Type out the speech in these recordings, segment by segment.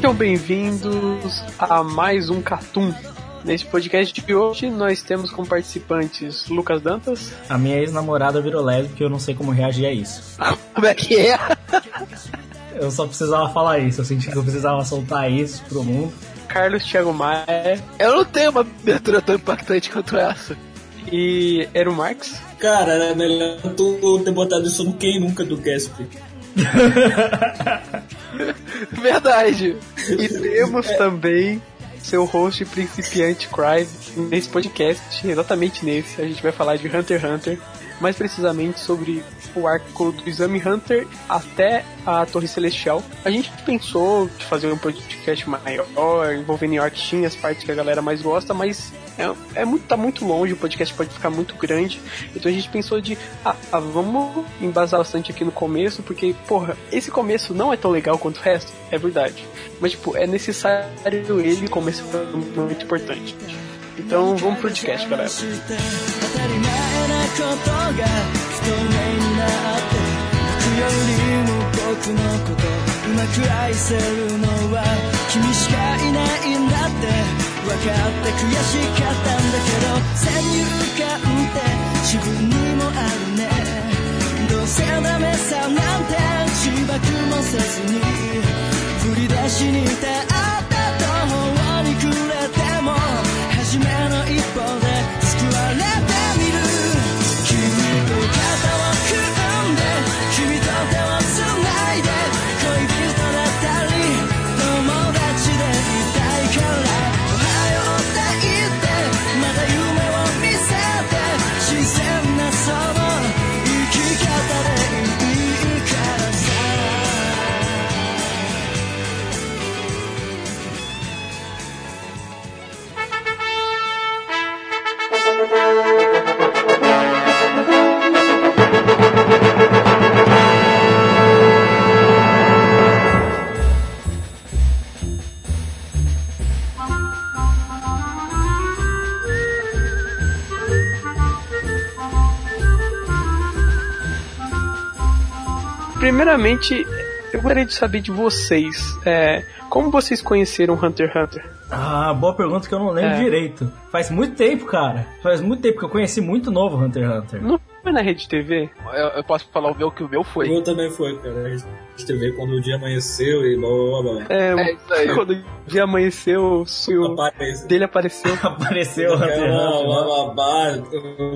Sejam bem-vindos a mais um Catum. Nesse podcast de hoje, nós temos como participantes Lucas Dantas. A minha ex-namorada virou lésbica e eu não sei como reagir a isso. Como é que é? Eu só precisava falar isso, eu senti que eu precisava soltar isso pro mundo. Carlos Thiago Maia Eu não tenho uma abertura tão impactante quanto essa. e Ero Marx. Cara, era melhor tu ter botado isso no Quem Nunca do Gasp. Verdade. E temos também seu host principiante Crive nesse podcast, exatamente nesse. A gente vai falar de Hunter x Hunter, mais precisamente sobre o arco do Exame Hunter até a Torre Celestial. A gente pensou de fazer um podcast maior, envolvendo arquinho as partes que a galera mais gosta, mas é, é muito, tá muito longe, o podcast pode ficar muito grande. Então a gente pensou de, ah, ah, vamos embasar bastante aqui no começo, porque, porra, esse começo não é tão legal quanto o resto, é verdade. Mas, tipo, é necessário ele, foi muito importante. Então vamos pro podcast, galera. なことが不透明になって僕よりも僕のことうまく愛せるのは君しかいないんだって分かって悔しかったんだけど先入観って自分にもあるね。どうせダメさなんて自爆もせずに振り出しに立った途方に暮れても初めの一歩で救われて。Primeiramente, eu gostaria de saber de vocês, é, como vocês conheceram Hunter x Hunter? Ah, boa pergunta que eu não lembro É. direito. Faz muito tempo, cara. Faz muito tempo que eu conheci muito novo Hunter x Hunter. Não foi na Rede TV? Eu, eu posso falar o meu que o meu O foi. meu também foi, cara. Vê quando o dia amanheceu e blá blá blá. blá. É, É isso aí. quando o dia amanheceu, o Aparece. dele apareceu. Apareceu blá blá blá,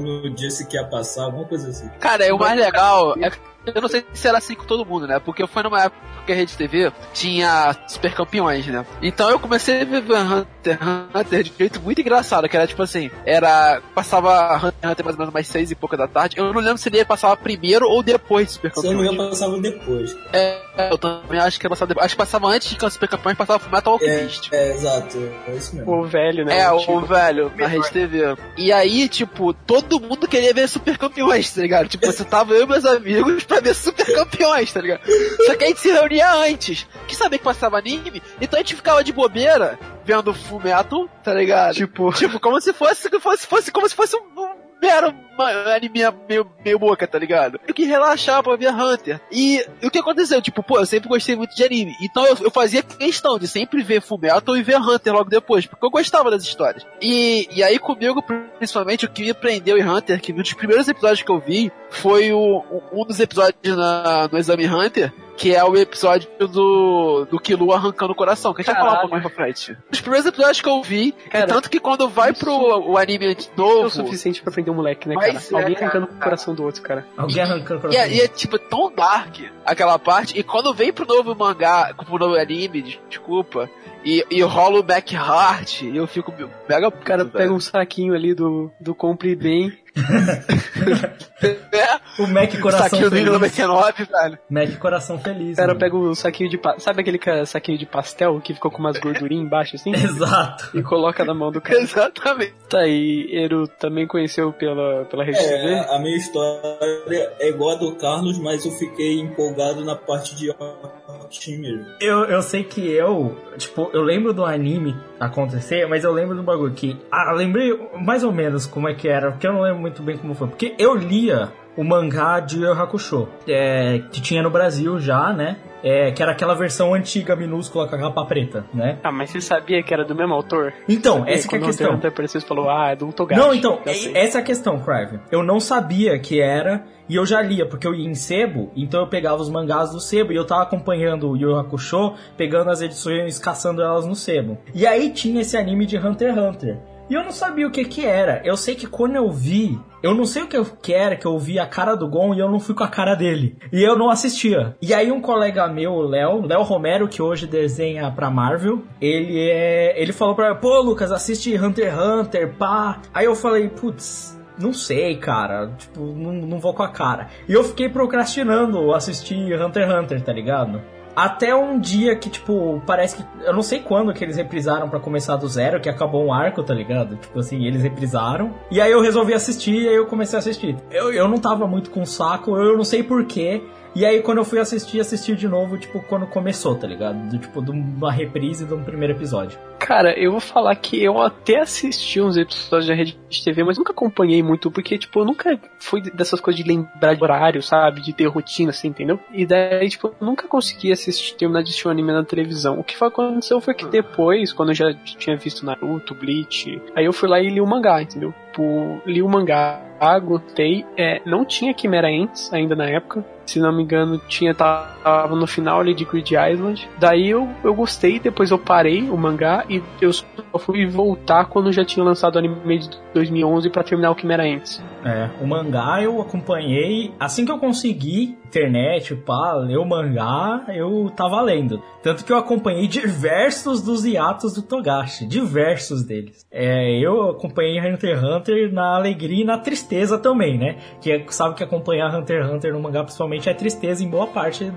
no dia se que ia passar, alguma coisa assim. Cara, e o mais legal é que eu não sei se era assim com todo mundo, né? Porque foi numa época que a Rede TV tinha super campeões, né? Então eu comecei a ver Hunter x Hunter de um jeito muito engraçado, que era tipo assim, era. Passava Hunter x Hunter mais ou menos mais seis e pouca da tarde. Eu não lembro se ele passava primeiro ou depois de super Se eu não campeões. engano, passava depois. É, eu também acho que passava depois. Acho que passava antes de Super Campeões, passava Fullmetal Alchemist. É, exato. É isso mesmo. O velho, né? É, o o velho, na Rede TV. E aí, tipo, todo mundo queria ver Super Campeões, tá ligado? Tipo, você tava eu e meus amigos pra ver Super Campeões, tá ligado? Só que a gente se reunia antes, que sabia que passava anime, então a gente ficava de bobeira vendo Fullmetal, tá ligado? Tipo, Tipo, como se fosse, fosse, fosse como se fosse um, um mero uma anime meio, meio boca, tá ligado? Eu que relaxar pra ver Hunter. E o que aconteceu? Tipo, pô, eu sempre gostei muito de anime. Então eu, eu fazia questão de sempre ver Fullmetal e ver Hunter logo depois, porque eu gostava das histórias. E, e aí comigo, principalmente, o que me prendeu em Hunter, que um dos primeiros episódios que eu vi foi o, um dos episódios na, no Exame Hunter, que é o episódio do, do Killua arrancando o coração, que a gente vai falar um pouco mais pra frente. Os primeiros episódios que eu vi, Cara, e tanto que quando vai pro o anime É o novo, suficiente pra prender um moleque, né, Mas cara? é, Alguém cara. arrancando o coração do outro, cara. Alguém arrancando o e é, coração. e é, tipo tão dark aquela parte, e quando vem pro novo mangá, pro novo anime, des- desculpa, e, e rola o back heart, e eu fico mega O cara pega um saquinho ali do, do compre bem. É, O Mac Coração saquinho do Feliz. 99, velho. Mac Coração Feliz. O cara mano. pega o saquinho de pa- Sabe aquele ca- saquinho de pastel que ficou com umas gordurinhas embaixo assim? Exato. e coloca na mão do cara. Exatamente. Tá aí, Eru também conheceu pela, pela Rede TV? É, a minha história é igual a do Carlos, mas eu fiquei empolgado na parte de Rock mesmo. Eu, eu sei que eu, tipo, eu lembro do anime acontecer, mas eu lembro do bagulho que. Ah, lembrei mais ou menos como é que era, porque eu não lembro muito bem como foi. Porque eu lia o mangá de Yu Hakusho, é, que tinha no Brasil já, né? É, que era aquela versão antiga, minúscula, com a capa preta, né? Ah, mas você sabia que era do mesmo autor? Então, Sabia? essa é a Quando questão. Hunter apareceu, você falou, ah, é do Togashi. Não, então, essa é a questão, Crive. Eu não sabia que era, e eu já lia, porque eu ia em sebo, então eu pegava os mangás do sebo, e eu tava acompanhando o Yu Hakusho, pegando as edições, caçando elas no sebo. E aí tinha esse anime de Hunter x Hunter. E eu não sabia o que que era. Eu sei que quando eu vi, eu não sei o que eu que era, que eu vi a cara do Gon e eu não fui com a cara dele. E eu não assistia. E aí um colega meu, o Léo, Léo Romero, que hoje desenha pra Marvel, ele é, ele falou pra mim, pô, Lucas, assiste Hunter x Hunter, pá. Aí eu falei, putz, não sei, cara. Tipo, não, não vou com a cara. E eu fiquei procrastinando assistir Hunter x Hunter, tá ligado? Até um dia que, tipo, parece que. Eu não sei quando que eles reprisaram pra começar do zero, que acabou um arco, tá ligado? Tipo assim, eles reprisaram. E aí eu resolvi assistir e aí eu comecei a assistir. Eu, eu não tava muito com saco, eu não sei porquê. E aí quando eu fui assistir, assisti de novo, tipo, quando começou, tá ligado? Do, tipo, de uma reprise de um primeiro episódio. Cara, eu vou falar que eu até assisti uns episódios da Rede TV, mas nunca acompanhei muito, porque, tipo, eu nunca fui dessas coisas de lembrar de horário, sabe? De ter rotina, assim, entendeu? E daí, tipo, eu nunca consegui assistir, terminar de assistir um anime na televisão. O que foi- aconteceu foi que depois, quando eu já tinha visto Naruto, Bleach, aí eu fui lá e li o mangá, entendeu? Tipo, li o mangá, gostei, é, não tinha Chimera Ants ainda na época, se não me engano, tinha tava no final ali de Grid Island. Daí eu, eu gostei, depois eu parei o mangá e eu só fui voltar quando já tinha lançado o anime de 2011 pra terminar o Chimera Ants. É, o mangá eu acompanhei assim que eu consegui internet, pá, ler o mangá, eu tava lendo. Tanto que eu acompanhei diversos dos hiatos do Togashi, diversos deles. É, eu acompanhei Hunter x Hunter na alegria e na tristeza também, né? Que é- sabe que acompanhar Hunter x Hunter no mangá principalmente é tristeza em boa parte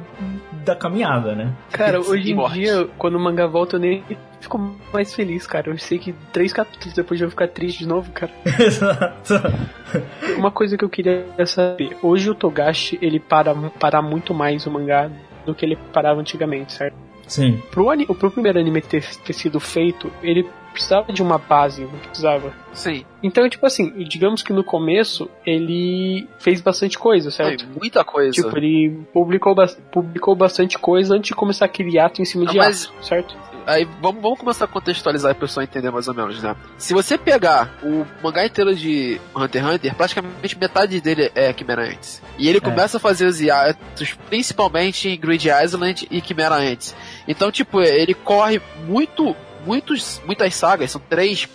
da caminhada, né? Cara, hoje em dia, quando o mangá volta, eu nem fico mais feliz, cara. Eu sei que três capítulos depois eu vou ficar triste de novo, cara. Exato. Uma coisa que eu queria saber, hoje o Togashi, ele para, para muito mais o mangá do que ele parava antigamente, certo? Sim. Pro, ani- pro primeiro anime ter, ter sido feito, ele precisava de uma base, não precisava. Sim. Então, tipo assim, digamos que no começo ele fez bastante coisa, certo? Tem muita coisa. Tipo, ele publicou, publicou bastante coisa antes de começar aquele ato em cima de Não, mas- ato, certo? Aí vamos, vamos começar a contextualizar para o pessoal entender mais ou menos, né? Se você pegar o mangá inteiro de Hunter x Hunter, praticamente metade dele é Chimera Ants. E ele começa a fazer os hiatos, principalmente em Grid Island e Chimera Ants. Então, tipo, ele corre muito. Muitos, muitas sagas, são três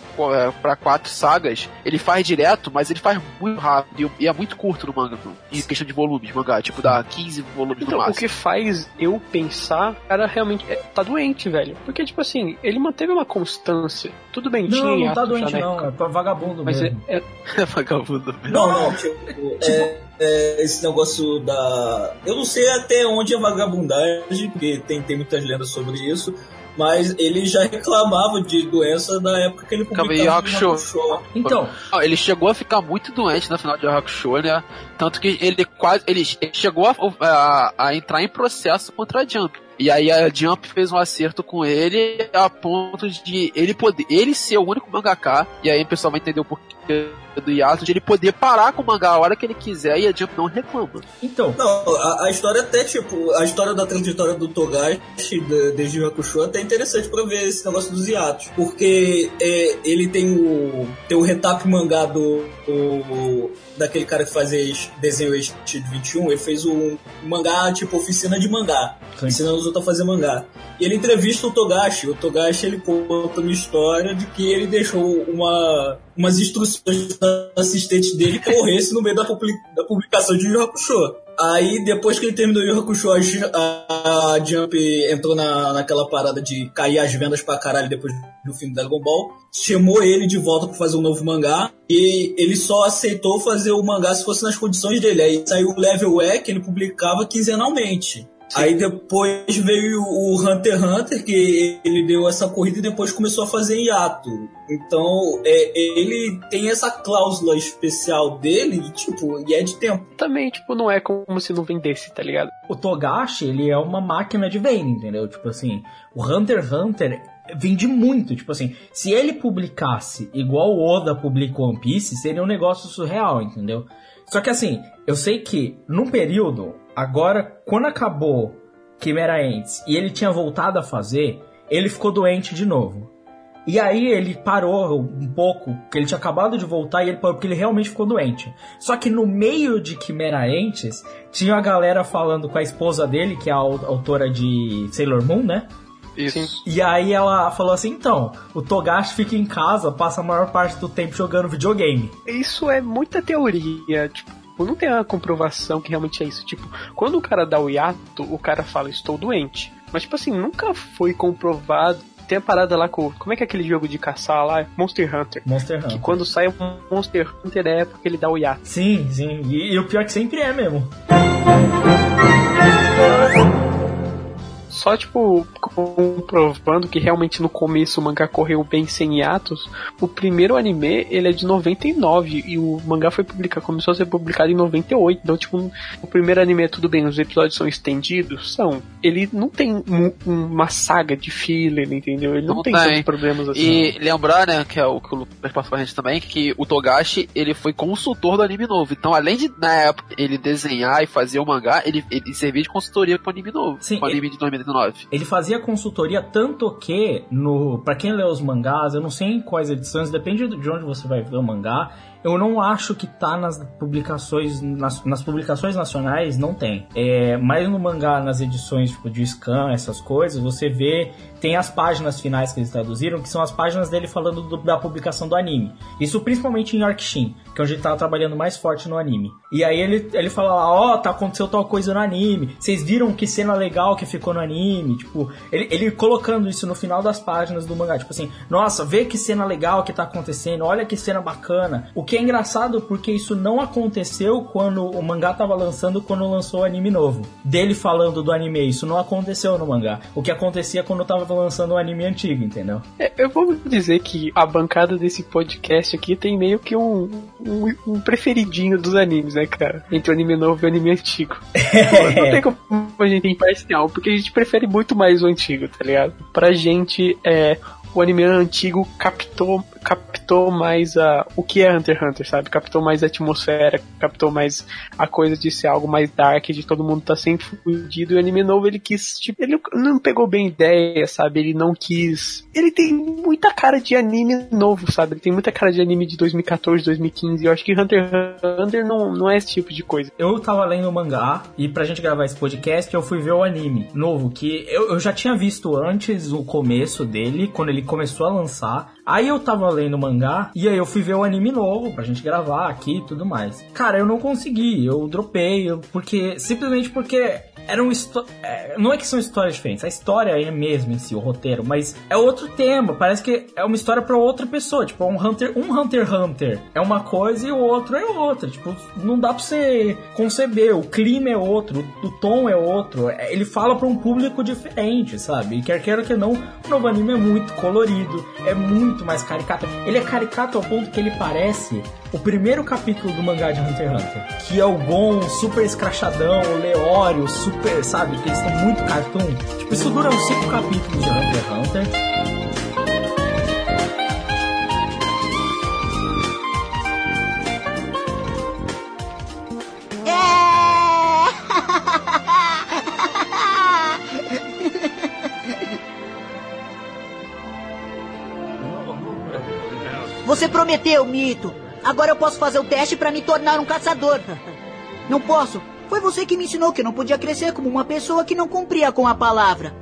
para quatro sagas. Ele faz direto, mas ele faz muito rápido e- é muito curto no manga, em questão de volumes. Mangá, tipo, dá 15 volumes no Então, o máximo. que faz eu pensar, cara, realmente é, tá doente, velho. Porque, tipo assim, ele manteve uma constância. Tudo bem, Não, tinha não tá já doente não, época, é pra vagabundo Mas é, mesmo. é- É vagabundo. Não, não, tipo, é, é, esse negócio da. Eu não sei até onde é vagabundagem, porque tem, tem muitas lendas sobre isso, mas ele já reclamava de doença na época que ele publicava Hakusho. Hakusho. Então, ele chegou a ficar muito doente na final de Hakusho, né? Tanto que ele quase. Ele, ele chegou a, a- a entrar em processo contra a Jump. E aí a Jump fez um acerto com ele a ponto de ele poder ele ser o único mangaka, e aí o pessoal vai entender o porquê do hiato, de ele poder parar com o mangá a hora que ele quiser e a Jump não reclama. Então, Não, a, a história até, tipo, a história da trajetória do Togashi de- desde o Hakusho é até interessante pra ver esse negócio dos hiatos. Porque é, ele tem o, tem o retap mangá do, o- daquele cara que fazia es- desenho este de 21, ele fez um mangá, tipo, oficina de mangá. Sim. Ensinando os outros a fazer mangá. E ele entrevista o Togashi. O Togashi, ele conta uma história de que ele deixou uma, umas instruções da assistente dele que morresse no meio da, publi- da publicação de Yu. Aí, depois que ele terminou Yu Hakusho, a Jump entrou na, naquela parada de cair as vendas pra caralho depois do fim do Dragon Ball. Chamou ele de volta pra fazer um novo mangá. E ele só aceitou fazer o mangá se fosse nas condições dele. Aí saiu o Level E, que ele publicava quinzenalmente. Aí depois veio o Hunter x Hunter, que ele deu essa corrida e depois começou a fazer em hiato. Então, é, ele tem essa cláusula especial dele, tipo, e é de tempo. Também, tipo, não é como se não vendesse, tá ligado? o Togashi, ele é uma máquina de venda, entendeu? Tipo assim, o Hunter x Hunter vende muito, tipo assim, se ele publicasse igual o Oda publica One Piece, seria um negócio surreal, entendeu? Só que assim, eu sei que num período, agora, quando acabou Chimera Ants e ele tinha voltado a fazer, ele ficou doente de novo. E aí ele parou um pouco, porque ele tinha acabado de voltar e ele parou porque ele realmente ficou doente. Só que no meio de Chimera Ants, tinha a galera falando com a esposa dele, que é a au- autora de Sailor Moon, né? Isso. E aí ela falou assim, então, o Togashi fica em casa, passa a maior parte do tempo jogando videogame. Isso é muita teoria, tipo, não tem uma comprovação que realmente é isso. Tipo, quando o cara dá o hiato, o cara fala, estou doente. Mas, tipo assim, nunca foi comprovado. Tem a parada lá com. Como é que é aquele jogo de caçar lá? Monster Hunter. Monster Que Hunter. quando sai um Monster Hunter é porque ele dá o hiato. Sim, sim. E, e o pior é que sempre é mesmo. Só, tipo, comprovando que realmente no começo o mangá correu bem sem hiatos, o primeiro anime, ele é de 99 e o mangá foi publicado, começou a ser publicado em 98. Então, tipo, o primeiro anime, tudo bem, os episódios são estendidos? São. Ele não tem um- uma saga de filler, entendeu? Ele não, Não tem, tem. tantos problemas assim. E lembrar, né, que é o que o Lucas passou pra gente também, que o Togashi, ele foi consultor do anime novo. Então, além de, na época, ele desenhar e fazer o mangá, ele, ele servia de consultoria pro anime novo. Sim, pro anime de 99. Ele fazia consultoria tanto que, no para quem lê os mangás, eu não sei em quais edições, depende de onde você vai ver o mangá. Eu não acho que tá nas publicações nas, nas publicações nacionais, não tem. É, mas no mangá, nas edições tipo, de scan, essas coisas, você vê tem as páginas finais que eles traduziram, que são as páginas dele falando do- da publicação do anime. Isso principalmente em Yorkshin, que é onde ele tava trabalhando mais forte no anime. E aí ele, ele fala lá, ó, tá aconteceu tal coisa no anime. Vocês viram que cena legal que ficou no anime? Tipo, ele, ele colocando isso no final das páginas do mangá. Tipo assim, nossa, vê que cena legal que tá acontecendo, olha que cena bacana. O que é engraçado porque isso não aconteceu quando o mangá tava lançando, quando lançou o anime novo. Dele falando do anime, isso não aconteceu no mangá. O que acontecia quando tava lançando o anime antigo, entendeu? É, eu vou dizer que a bancada desse podcast aqui tem meio que um, um, um preferidinho dos animes, né, cara? Entre o anime novo e o anime antigo. Não tem como a gente imparcial, porque a gente prefere muito mais o antigo, tá ligado? Pra gente, é, o anime antigo captou, captou mais a, o que é Hunter x Hunter, sabe? Captou mais a atmosfera, captou mais a coisa de ser algo mais dark, de todo mundo tá sempre fudido. E o anime novo, ele quis, tipo, ele não pegou bem ideia, sabe? Ele não quis. Ele tem muita cara de anime novo, sabe? Ele tem muita cara de anime de 2014, 2015. Eu acho que Hunter x Hunter não, não é esse tipo de coisa. Eu tava lendo o mangá e pra gente gravar esse podcast eu fui ver o anime novo, que eu, eu já tinha visto antes o começo dele, quando ele começou a lançar. Aí eu tava lendo o mangá e aí eu fui ver o anime novo pra gente gravar aqui e tudo mais. Cara, eu não consegui, eu dropei, eu- porque simplesmente porque eram é, não é que são histórias diferentes, a história é mesmo em si, o roteiro, mas é outro tema, parece que é uma história pra outra pessoa, tipo, um Hunter, um Hunter x Hunter é uma coisa e o outro é outra, tipo, não dá pra você conceber, o clima é outro, o tom é outro, é- ele fala pra um público diferente, sabe? E quer queira que não, o novo anime é muito colorido, é muito mais caricato. Ele é caricato ao ponto que ele parece o primeiro capítulo do mangá de Hunter x Hunter, que é o Gon super escrachadão, o Leório super sabe? Que eles estão muito cartoon. Tipo, isso dura uns 5 capítulos de Hunter x Hunter. Você prometeu, Mito. Agora eu posso fazer o teste para me tornar um caçador. Não posso. Foi você que me ensinou que eu não podia crescer como uma pessoa que não cumpria com a palavra.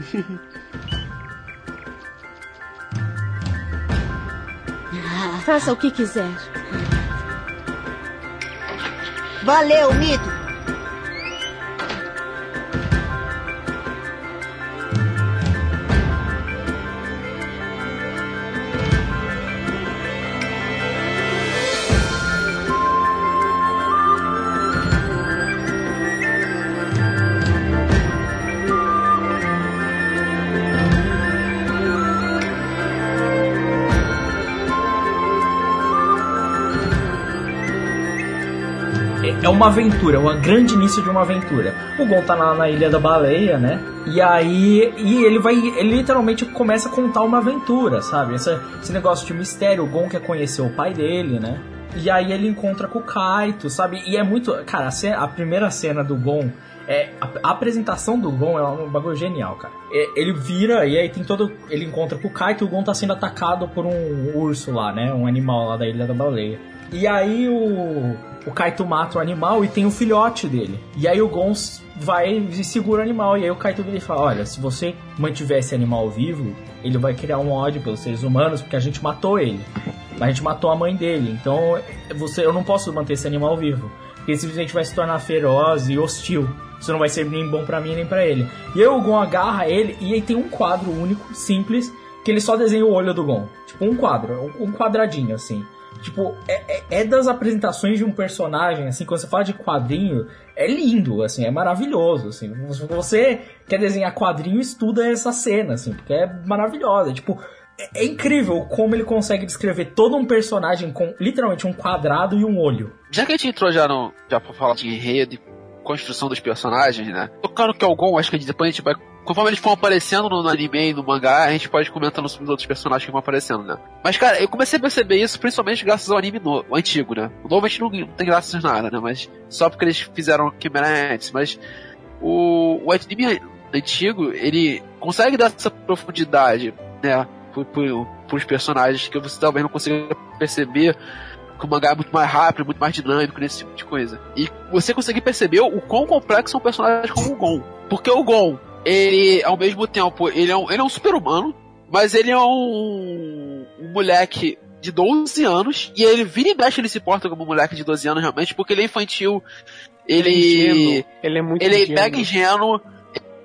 Faça o que quiser. Valeu, Mito. Uma aventura, um grande início de uma aventura. O Gon tá lá na Ilha da Baleia, né? E aí, e ele vai, ele literalmente começa a contar uma aventura, sabe? Esse, esse negócio de mistério, o Gon quer conhecer o pai dele, né? E aí ele encontra com o Kaito, sabe? E é muito, cara, a, ce- a primeira cena do Gon é a, a apresentação do Gon é um bagulho genial, cara. É, ele vira e aí tem todo, ele encontra com o Kaito, e o Gon tá sendo atacado por um urso lá, né? Um animal lá da Ilha da Baleia. E aí o, o Kaito mata o animal e tem o filhote dele. E aí o Gons vai e segura o animal. E aí o Kaito vira e fala: Olha, se você mantiver esse animal vivo, ele vai criar um ódio pelos seres humanos porque a gente matou ele. A gente matou a mãe dele. Então você, eu não posso manter esse animal vivo. Porque ele simplesmente vai se tornar feroz e hostil. Isso não vai ser nem bom pra mim nem pra ele. E aí o Gon agarra ele e aí tem um quadro único, simples, que ele só desenha o olho do Gon. Tipo um quadro, um quadradinho assim. Tipo, é, é- é das apresentações de um personagem, assim, quando você fala de quadrinho, é lindo, assim, é maravilhoso, assim. Você quer desenhar quadrinho, estuda essa cena, assim, porque é maravilhosa. Tipo, é, é incrível como ele consegue descrever todo um personagem com literalmente um quadrado e um olho. Já que a gente entrou já, no, já pra falar de enredo e construção dos personagens, né? Tocando que algum, acho que depois a gente vai. Conforme eles vão aparecendo no, anime e no mangá, a gente pode ir comentando sobre os outros personagens que vão aparecendo, né? Mas, cara, eu comecei a perceber isso principalmente graças ao anime no, antigo, né? O novo a gente não, não tem graças a nada, né? Mas só porque eles fizeram Chimera antes. Mas o, o anime antigo, ele consegue dar essa profundidade, né? Pro, pros personagens que você talvez não consiga perceber que o mangá é muito mais rápido, muito mais dinâmico nesse tipo de coisa. E você conseguir perceber o quão complexo são personagens como o Gon. Porque o Gon, ele, ao mesmo tempo, ele é um, ele é um super-humano, mas ele é um, um moleque de 12 anos, e ele vira e mexe, ele se porta como um moleque de 12 anos realmente, porque ele é infantil, ele... ingênuo, ele é muito ele é ingênuo. mega ingênuo,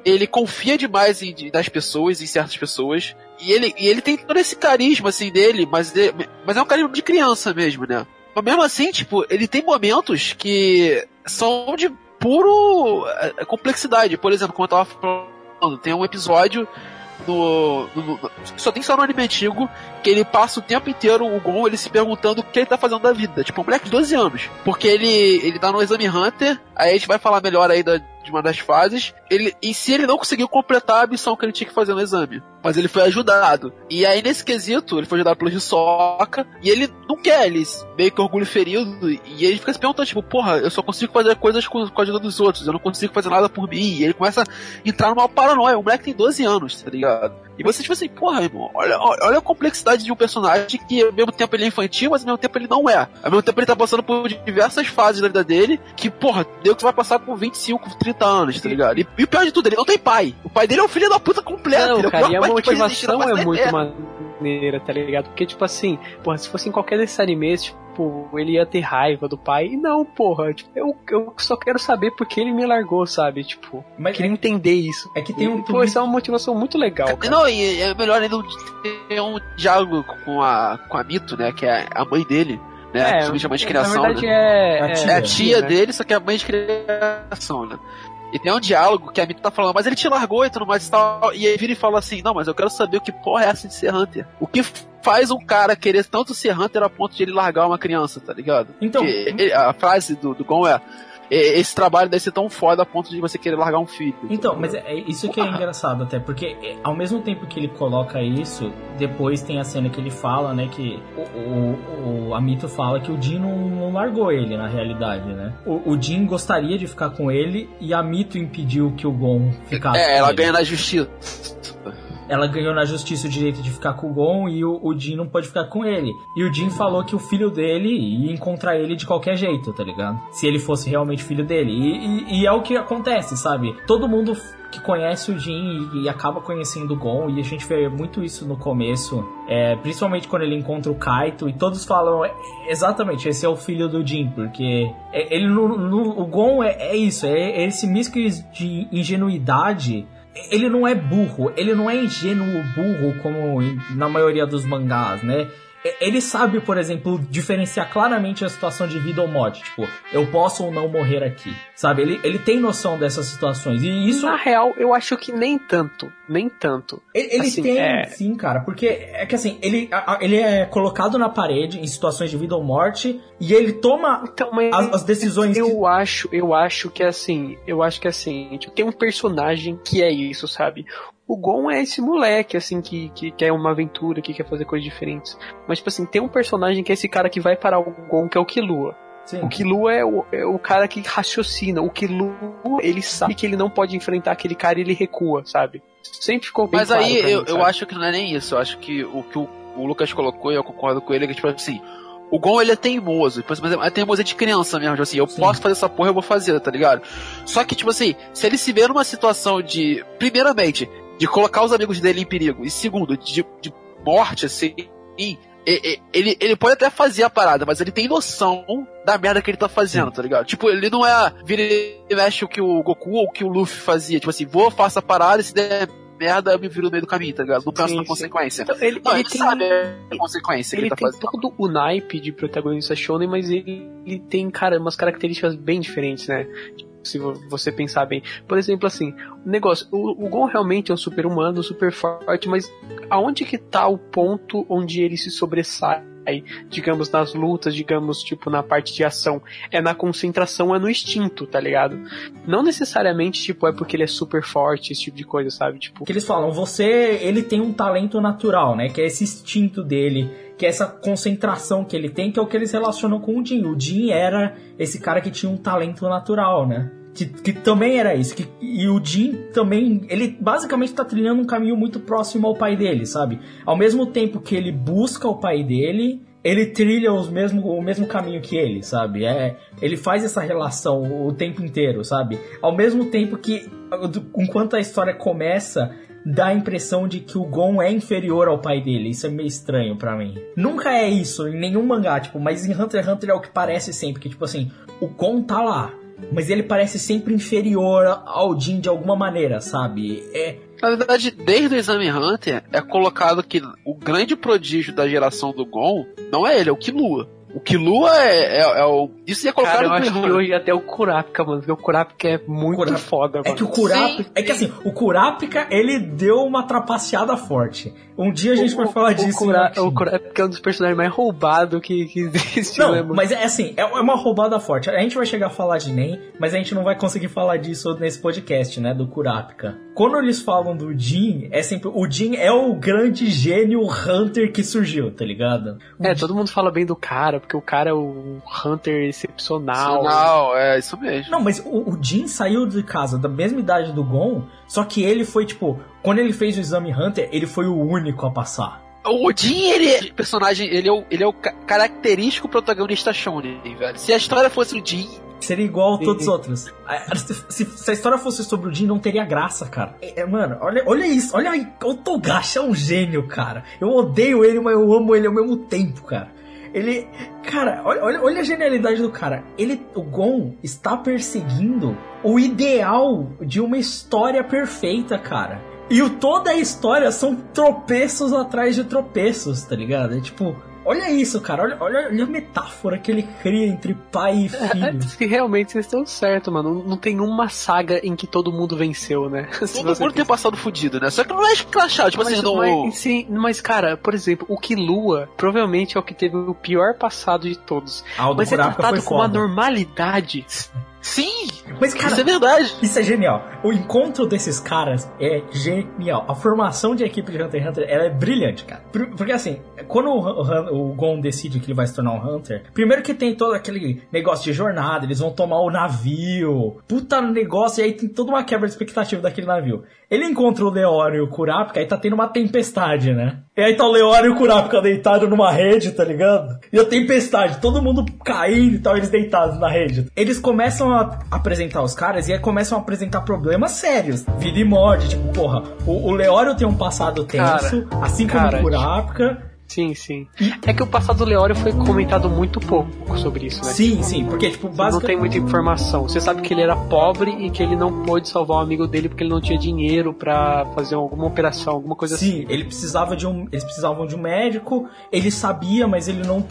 ele confia demais em, nas pessoas, em certas pessoas. E ele, e ele tem todo esse carisma, assim, dele, mas, de- mas é um carisma de criança mesmo, né? Mas mesmo assim, tipo, ele tem momentos que são de puro eh, complexidade. Por exemplo, como eu tava falando, tem um episódio no, só tem só no anime antigo, que ele passa o tempo inteiro, o Gon, ele se perguntando o que ele tá fazendo da vida. Tipo, um moleque de 12 anos. Porque ele, ele tá no exame Hunter, aí a gente vai falar melhor aí da, de uma das fases. Ele, e se ele não conseguiu completar a missão que ele tinha que fazer no exame. Mas ele foi ajudado. E aí, nesse quesito, ele foi ajudado pelo Hisoka, e ele não quer, ele meio que orgulho ferido, e ele fica se perguntando, tipo, porra, eu só consigo fazer coisas com, com a ajuda dos outros, eu não consigo fazer nada por mim. E ele começa a entrar numa paranoia. O moleque tem 12 anos, tá ligado? E você, tipo assim, porra, irmão, olha, olha a complexidade de um personagem que ao mesmo tempo ele é infantil, mas ao mesmo tempo ele não é. Ao mesmo tempo ele tá passando por diversas fases da vida dele, que, porra, deu que vai passar com 25, 30 anos, tá ligado? E, e o pior de tudo, ele não tem pai. O pai dele é um filho da puta completo. Não, ele é cara, e a motivação é muito terra. Maneira, tá ligado? Porque, tipo assim, porra, se fosse em qualquer desses animes, tipo, ele ia ter raiva do pai. E não, porra, tipo, eu, eu só quero saber porque ele me largou, sabe? Tipo, Mas queria entender isso. é que tem um E, pô, isso é uma motivação muito legal, cara. Não, e é melhor ainda ter um diálogo com a, com a Mito, né? Que é a mãe dele, né? principalmente a mãe de criação, na verdade né? é, A É a tia né? dele, só que é a mãe de criação, né? E tem um diálogo que a Mito tá falando, mas ele te largou e tudo mais e tal. E aí vira e fala assim: Não, mas eu quero saber o que porra é essa de ser Hunter. O que faz um cara querer tanto ser Hunter a ponto de ele largar uma criança, tá ligado? Então- ele- a frase do, do Gon é. "E- Esse trabalho deve ser tão foda a ponto de você querer largar um filho. Então, mas é é isso que é engraçado até, porque é, ao mesmo tempo que ele coloca isso, depois tem a cena que ele fala, né, que o, o, o Amito fala que o Jin não, não largou ele, na realidade, né? O, o Jin gostaria de ficar com ele e a Mito impediu que o Gon ficasse É, ela ganha na justiça. Ela ganhou na justiça o direito de ficar com o Gon e o, o Jin não pode ficar com ele. E o Jin falou que o filho dele ia encontrar ele de qualquer jeito, tá ligado? Se ele fosse realmente filho dele. E, e- e é o que acontece, sabe? Todo mundo que conhece o Jin e, e acaba conhecendo o Gon, e a gente vê muito isso no começo, é, principalmente quando ele encontra o Kaito, e todos falam "É, exatamente, esse é o filho do Jin, porque é- ele não, não- o Gon é, é isso, é, é esse misto de ingenuidade ele não é burro, ele não é ingênuo burro como na maioria dos mangás, né? E- Ele sabe, por exemplo, diferenciar claramente a situação de vida ou morte. Tipo, eu posso ou não morrer aqui. Sabe? Ele, ele tem noção dessas situações. E isso. Na real, eu acho que nem tanto. Nem tanto. Ele, ele Assim, tem, é- sim, cara. Porque é que assim, ele, ele é colocado na parede em situações de vida ou morte. E ele toma Então, as, as decisões. que- eu acho, eu acho que é assim, eu acho que é assim, tipo, tem um personagem que é isso, sabe? O Gon é esse moleque, assim, que, que quer uma aventura, que quer fazer coisas diferentes. Mas, tipo assim, tem um personagem que é esse cara que vai parar o Gon, que é o Killua. Sim. O Killua é o, é o cara que raciocina. O Killua, ele sabe que ele não pode enfrentar aquele cara e ele recua, sabe? Sempre ficou bem Mas claro aí mim, eu, eu acho que não é nem isso. Eu acho que o que o, o Lucas colocou, e eu concordo com ele, é que tipo assim. O Gon ele é teimoso, tipo mas é teimoso de criança mesmo, tipo assim, eu Sim. posso fazer essa porra, eu vou fazer, tá ligado? Só que, tipo assim, se ele se vê numa situação de, primeiramente, de colocar os amigos dele em perigo, e segundo, de, de morte, assim, e- e- ele, ele pode até fazer a parada, mas ele tem noção da merda que ele tá fazendo, tá ligado? Tipo, ele não é vira e mexe o que o Goku ou o que o Luffy fazia, tipo assim, vou, faço a parada e se der merda, eu me viro no meio do caminho, tá ligado? Não penso Sim, na sim. consequência. Então, ele, Não, ele ele tem, sabe a consequência que ele ele tá tem fazendo. todo o naipe de protagonista shonen, mas ele, ele tem, cara, umas características bem diferentes, né? Se vo- você pensar bem. Por exemplo, assim, o negócio, o, o Gon realmente é um super humano, super forte, mas aonde que tá o ponto onde ele se sobressai? Digamos, nas lutas, digamos, tipo, na parte de ação. É na concentração, é no instinto, tá ligado? Não necessariamente, tipo, é porque ele é super forte, esse tipo de coisa, sabe? Tipo, que eles falam, você, ele tem um talento natural, né? Que é esse instinto dele, que é essa concentração que ele tem, que é o que eles relacionam com o Jin. O Jin era esse cara que tinha um talento natural, né? Que, que também era isso. Que, e o Jin também, ele basicamente tá trilhando um caminho muito próximo ao pai dele, sabe? Ao mesmo tempo que ele busca o pai dele, ele trilha os mesmo, o mesmo caminho que ele, sabe? É, ele faz essa relação o tempo inteiro, sabe? Ao mesmo tempo que, enquanto a história começa, dá a impressão de que o Gon é inferior ao pai dele. Isso é meio estranho pra mim. Nunca é isso em nenhum mangá, tipo, mas em Hunter x Hunter é o que parece sempre, que tipo assim, o Gon tá lá, mas ele parece sempre inferior ao Jin de alguma maneira, sabe? É, Na verdade, desde o Exame Hunter, é colocado que o grande prodígio da geração do Gon não é ele, é o Killua. O Killua é, é, é o. Isso ia colocar cara, eu no acho que hoje até o Kurapika, mano, porque o Kurapika é muito Kurapika- foda, mano. É que o Kurapika. É que assim, o Kurapika, ele deu uma trapaceada forte. Um dia a gente vai falar disso. O, Action. o Kurapika é um dos personagens mais roubados que, que existe, Não, né, mas é assim, é é uma roubada forte. A gente vai chegar a falar de Nen, mas a gente não vai conseguir falar disso nesse podcast, né, do Kurapika. Quando eles falam do Jin, é sempre o Jin é o grande gênio Hunter que surgiu, tá ligado? É, todo mundo fala bem do cara, porque o cara é o Hunter excepcional. Não, é isso mesmo. Não, mas o, o Jin saiu de casa da mesma idade do Gon, só que ele foi tipo, quando ele fez o exame Hunter, ele foi o único a passar. O Jin, ele é personagem, ele é o, ele é o ca- característico protagonista shonen, velho. Se a história fosse o Jin, Seria igual a todos os outros. Se, se a história fosse sobre o Jin, não teria graça, cara. É, é, mano, olha, olha isso. Olha aí. O Togashi é um gênio, cara. Eu odeio ele, mas eu amo ele ao mesmo tempo, cara. Ele. Cara, olha, olha, olha a genialidade do cara. Ele, o Gon está perseguindo o ideal de uma história perfeita, cara. E o, toda a história são tropeços atrás de tropeços, tá ligado? É tipo. Olha isso, cara. Olha, olha, olha a metáfora que ele cria entre pai e filho. Se realmente vocês estão certos, mano. Não tem uma saga em que todo mundo venceu, né? Todo mundo tem passado fudido, né? Só que não é escrachado, tipo Mas, assim, não... mas, sim, mas, cara, por exemplo, o Kilua provavelmente é o que teve o pior passado de todos. Ah, mas é tratado com uma normalidade. Sim! Mas, cara, Isso é verdade. Isso é genial. O encontro desses caras é genial. A formação de equipe de Hunter x Hunter ela é brilhante, cara. Por- Porque assim, quando o, o Gon decide que ele vai se tornar um Hunter, primeiro que tem todo aquele negócio de jornada, eles vão tomar o navio, puta negócio, e aí tem toda uma quebra de expectativa daquele navio. Ele encontra o Leório e o Kurapika, aí tá tendo uma tempestade, né? E aí tá o Leório e o Kurapika deitados numa rede, tá ligado? E a tempestade, todo mundo caindo e tal, eles deitados na rede. Eles começam a apresentar os caras e aí começam a apresentar problemas sérios. Vida e morte, tipo, porra, o, o Leório tem um passado tenso, assim como cara, o Kurapika. Sim, sim. É que o passado do Leório foi comentado muito pouco sobre isso, né? Sim, sim, porque, tipo, Não basicamente... tem muita informação. Você sabe que ele era pobre e que ele não pôde salvar um amigo dele porque ele não tinha dinheiro pra fazer alguma operação, alguma coisa Sim, assim. ele precisava de um, eles precisavam de um médico, ele sabia, mas ele não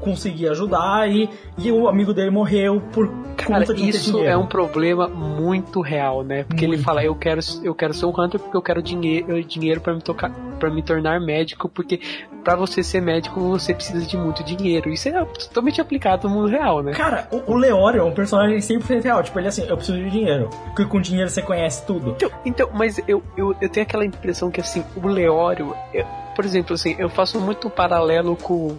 conseguia ajudar e, e o amigo dele morreu por Cara, conta de não isso é um problema muito real, né? Porque ele Muito. fala, eu quero, eu quero ser um hunter porque eu quero dinheiro, dinheiro para me tocar, para me tornar médico, porque pra você ser médico você precisa de muito dinheiro. Isso é totalmente aplicado no mundo real, né? Cara, o, o Leório é um personagem 100% real. Tipo, ele é assim, eu preciso de dinheiro. Porque com dinheiro você conhece tudo. Então, então mas eu, eu, eu tenho aquela impressão que assim, o Leório, eu- por exemplo, assim, eu faço muito paralelo com,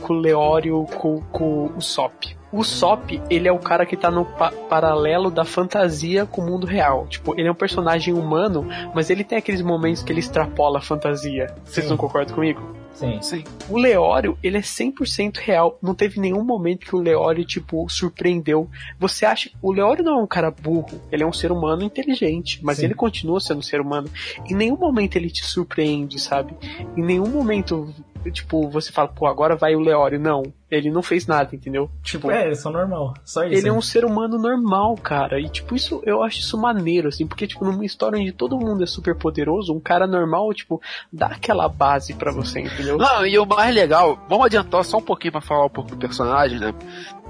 com o Leório, com, com o Sop. O Sop, ele é o cara que tá no pa- paralelo da fantasia com o mundo real. Tipo, ele é um personagem humano, mas ele tem aqueles momentos que ele extrapola a fantasia. Vocês não concordam comigo? Sim. Sim. O Leório, ele é 100% real. Não teve nenhum momento que o Leório, tipo, surpreendeu. Você acha. O Leório não é um cara burro. Ele é um ser humano inteligente. Mas Sim. ele continua sendo um ser humano. Em nenhum momento ele te surpreende, sabe? Em nenhum momento, tipo, você fala, pô, agora vai o Leório. Não. Ele não fez nada, entendeu? Tipo, é, é só normal. Só isso. Ele é um ser humano normal, cara. E, tipo, isso eu acho isso maneiro, assim, porque, tipo, numa história onde todo mundo é super poderoso, um cara normal, tipo, dá aquela base pra você, entendeu? Não, e o mais legal, vamos adiantar só um pouquinho pra falar um pouco do personagem, né?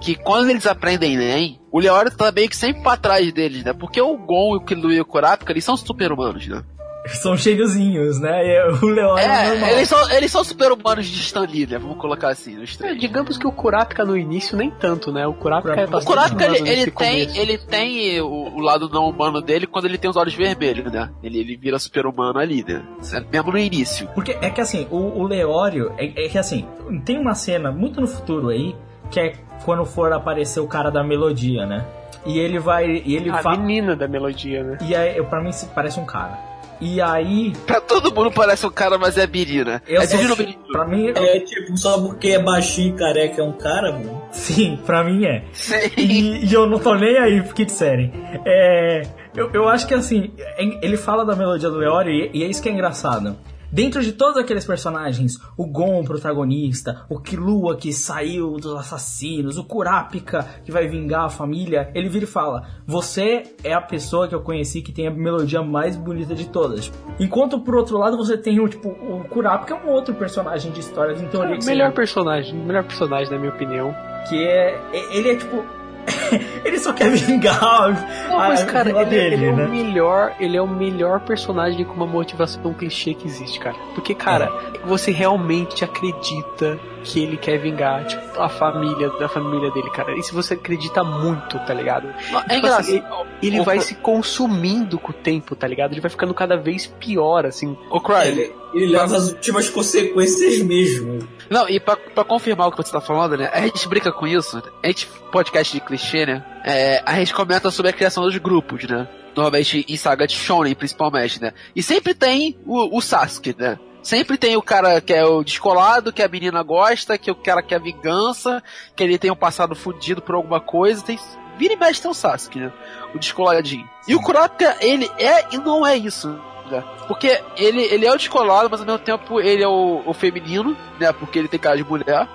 Que quando eles aprendem NEM, o Leório tá meio que sempre pra trás deles, né? Porque o Gon, o Killua e o Kurapika, eles são super-humanos, né? São gêniozinhos, né? E o Leório é, É, normal. eles são, eles são super-humanos de Stan Lee, né? Vamos colocar assim, os É, três. digamos que o Kurapika no início nem tanto, né? O Kurapika é O O bastante Kurapika, ele, ele tem, começo. ele tem o, o lado não humano dele quando ele tem os olhos vermelhos, né? Ele, ele vira super-humano ali, né? Mesmo no início. Porque é que assim, o, o Leório, é, é que assim, tem uma cena muito no futuro aí, que é quando for aparecer o cara da melodia, né? E ele vai. E ele A menina da melodia, né? E aí, eu- pra mim, se- parece um cara. E aí. Pra todo mundo parece um cara, mas é Biri, né? Eu é sou, Biri no Biri. pra mim, É tipo, só porque é baixinho e careca é um cara, mano. sim, pra mim é. Sim. E, e eu não tô nem aí pro que disserem. É, eu, eu acho que assim, ele fala da melodia do Leório e, e é isso que é engraçado. Dentro de todos aqueles personagens, o Gon, o protagonista, o Killua que saiu dos assassinos, o Kurapika que vai vingar a família, ele vira e fala: Você é a pessoa que eu conheci que tem a melodia mais bonita de todas. Enquanto por outro lado você tem o tipo, o Kurapika é um outro personagem de histórias em teoria que melhor personagem, melhor personagem na minha opinião. que é. é- Ele é tipo. ele só quer vingar Não, a, mas cara, ele, dele, ele é né? o melhor, ele é o melhor personagem com uma motivação clichê que existe, cara. Porque, cara, É. você realmente acredita que ele quer vingar, tipo, a família da família dele, cara. E se você acredita muito, tá ligado? É Tipo assim, engraçado. ele ele O- vai se consumindo com o tempo, tá ligado? Ele vai ficando cada vez pior, assim. O Cry, Ele, ele leva as últimas consequências mesmo. Não, e pra, pra confirmar o que você tá falando, né? A gente brinca com isso. A gente, podcast de clichê, né? É, a gente comenta sobre a criação dos grupos, né? Normalmente em saga de Shonen, principalmente, né? E sempre tem o, o Sasuke, né? Sempre tem o cara que é o descolado, que a menina gosta, que o cara quer vingança, que ele tem um passado fudido por alguma coisa. Tem, vira e mexe tem o Sasuke, né? O descoladinho. E o Kurapika, ele é e não é isso. Né? Porque ele, ele é o descolado, mas ao mesmo tempo ele é o, o feminino, né? Porque ele tem cara de mulher.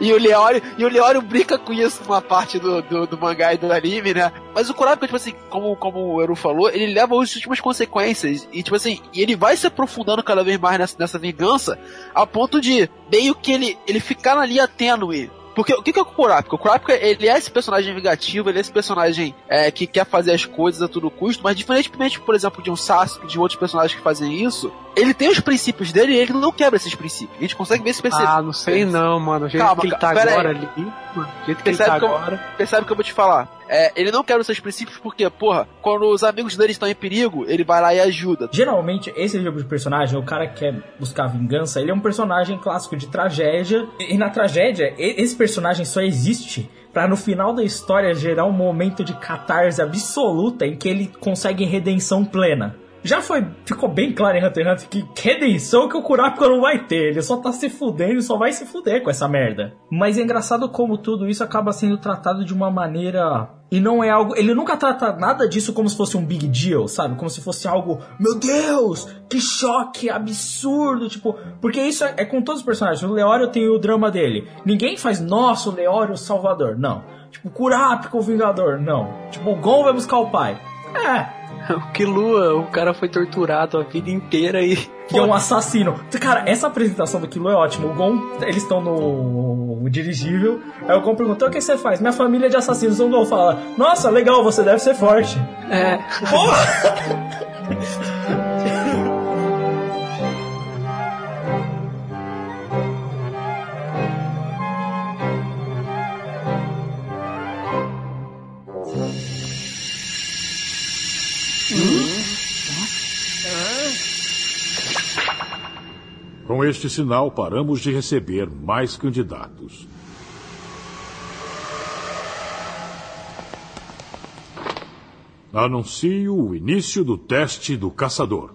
E, e o Leório, e o Leório brinca com isso numa parte do, do, do mangá e do anime, né? Mas o Kurapika, tipo assim, como, como o Eru falou, ele leva as últimas consequências. E, tipo assim, e ele vai se aprofundando cada vez mais nessa, nessa vingança, a ponto de meio que ele, ele ficar na linha tênue porque o que, que é o Kurapika? O Kurapika, ele é esse personagem vingativo, ele é esse personagem é, que quer fazer as coisas a todo custo, mas diferentemente, por exemplo, de um Sasuke, de outros personagens que fazem isso, ele tem os princípios dele e ele não quebra esses princípios. A gente consegue ver esse princípio. Ah, não sei não, mano. O jeito Calma, que ele tá agora aí. ali. mano, O jeito que ele Percebe tá que eu- agora. Percebe o que eu vou te falar? É, ele não quebra os seus princípios porque, porra, quando os amigos dele estão em perigo, ele vai lá e ajuda. Geralmente, esse tipo de personagem, o cara que quer buscar vingança, ele é um personagem clássico de tragédia. E, e na tragédia, esse personagem só existe pra no final da história gerar um momento de catarse absoluta em que ele consegue redenção plena. Já foi, ficou bem claro em Hunter x Hunter que redenção que o Kurapika não vai ter. Ele só tá se fudendo e só vai se fuder com essa merda. Mas é engraçado como tudo isso acaba sendo tratado de uma maneira e não é algo. Ele nunca trata nada disso como se fosse um big deal, sabe? Como se fosse algo. Meu Deus! Que choque absurdo! Tipo, porque isso é, é com todos os personagens. O Leório tem o drama dele. Ninguém faz, nossa, o Leório é salvador. Não. Tipo, Kurapika o vingador. Não. Tipo, o Gon vai buscar o pai. É. O Killua, o cara foi torturado a vida inteira e. Que é um assassino. Cara, essa apresentação do Kilo é ótima. O Gon, eles estão no dirigível. Aí o Gon perguntou: o que você faz? Minha família é de assassinos. O Gon fala: Nossa, legal, você deve ser forte. É. Com este sinal, paramos de receber mais candidatos. Anuncio o início do teste do caçador.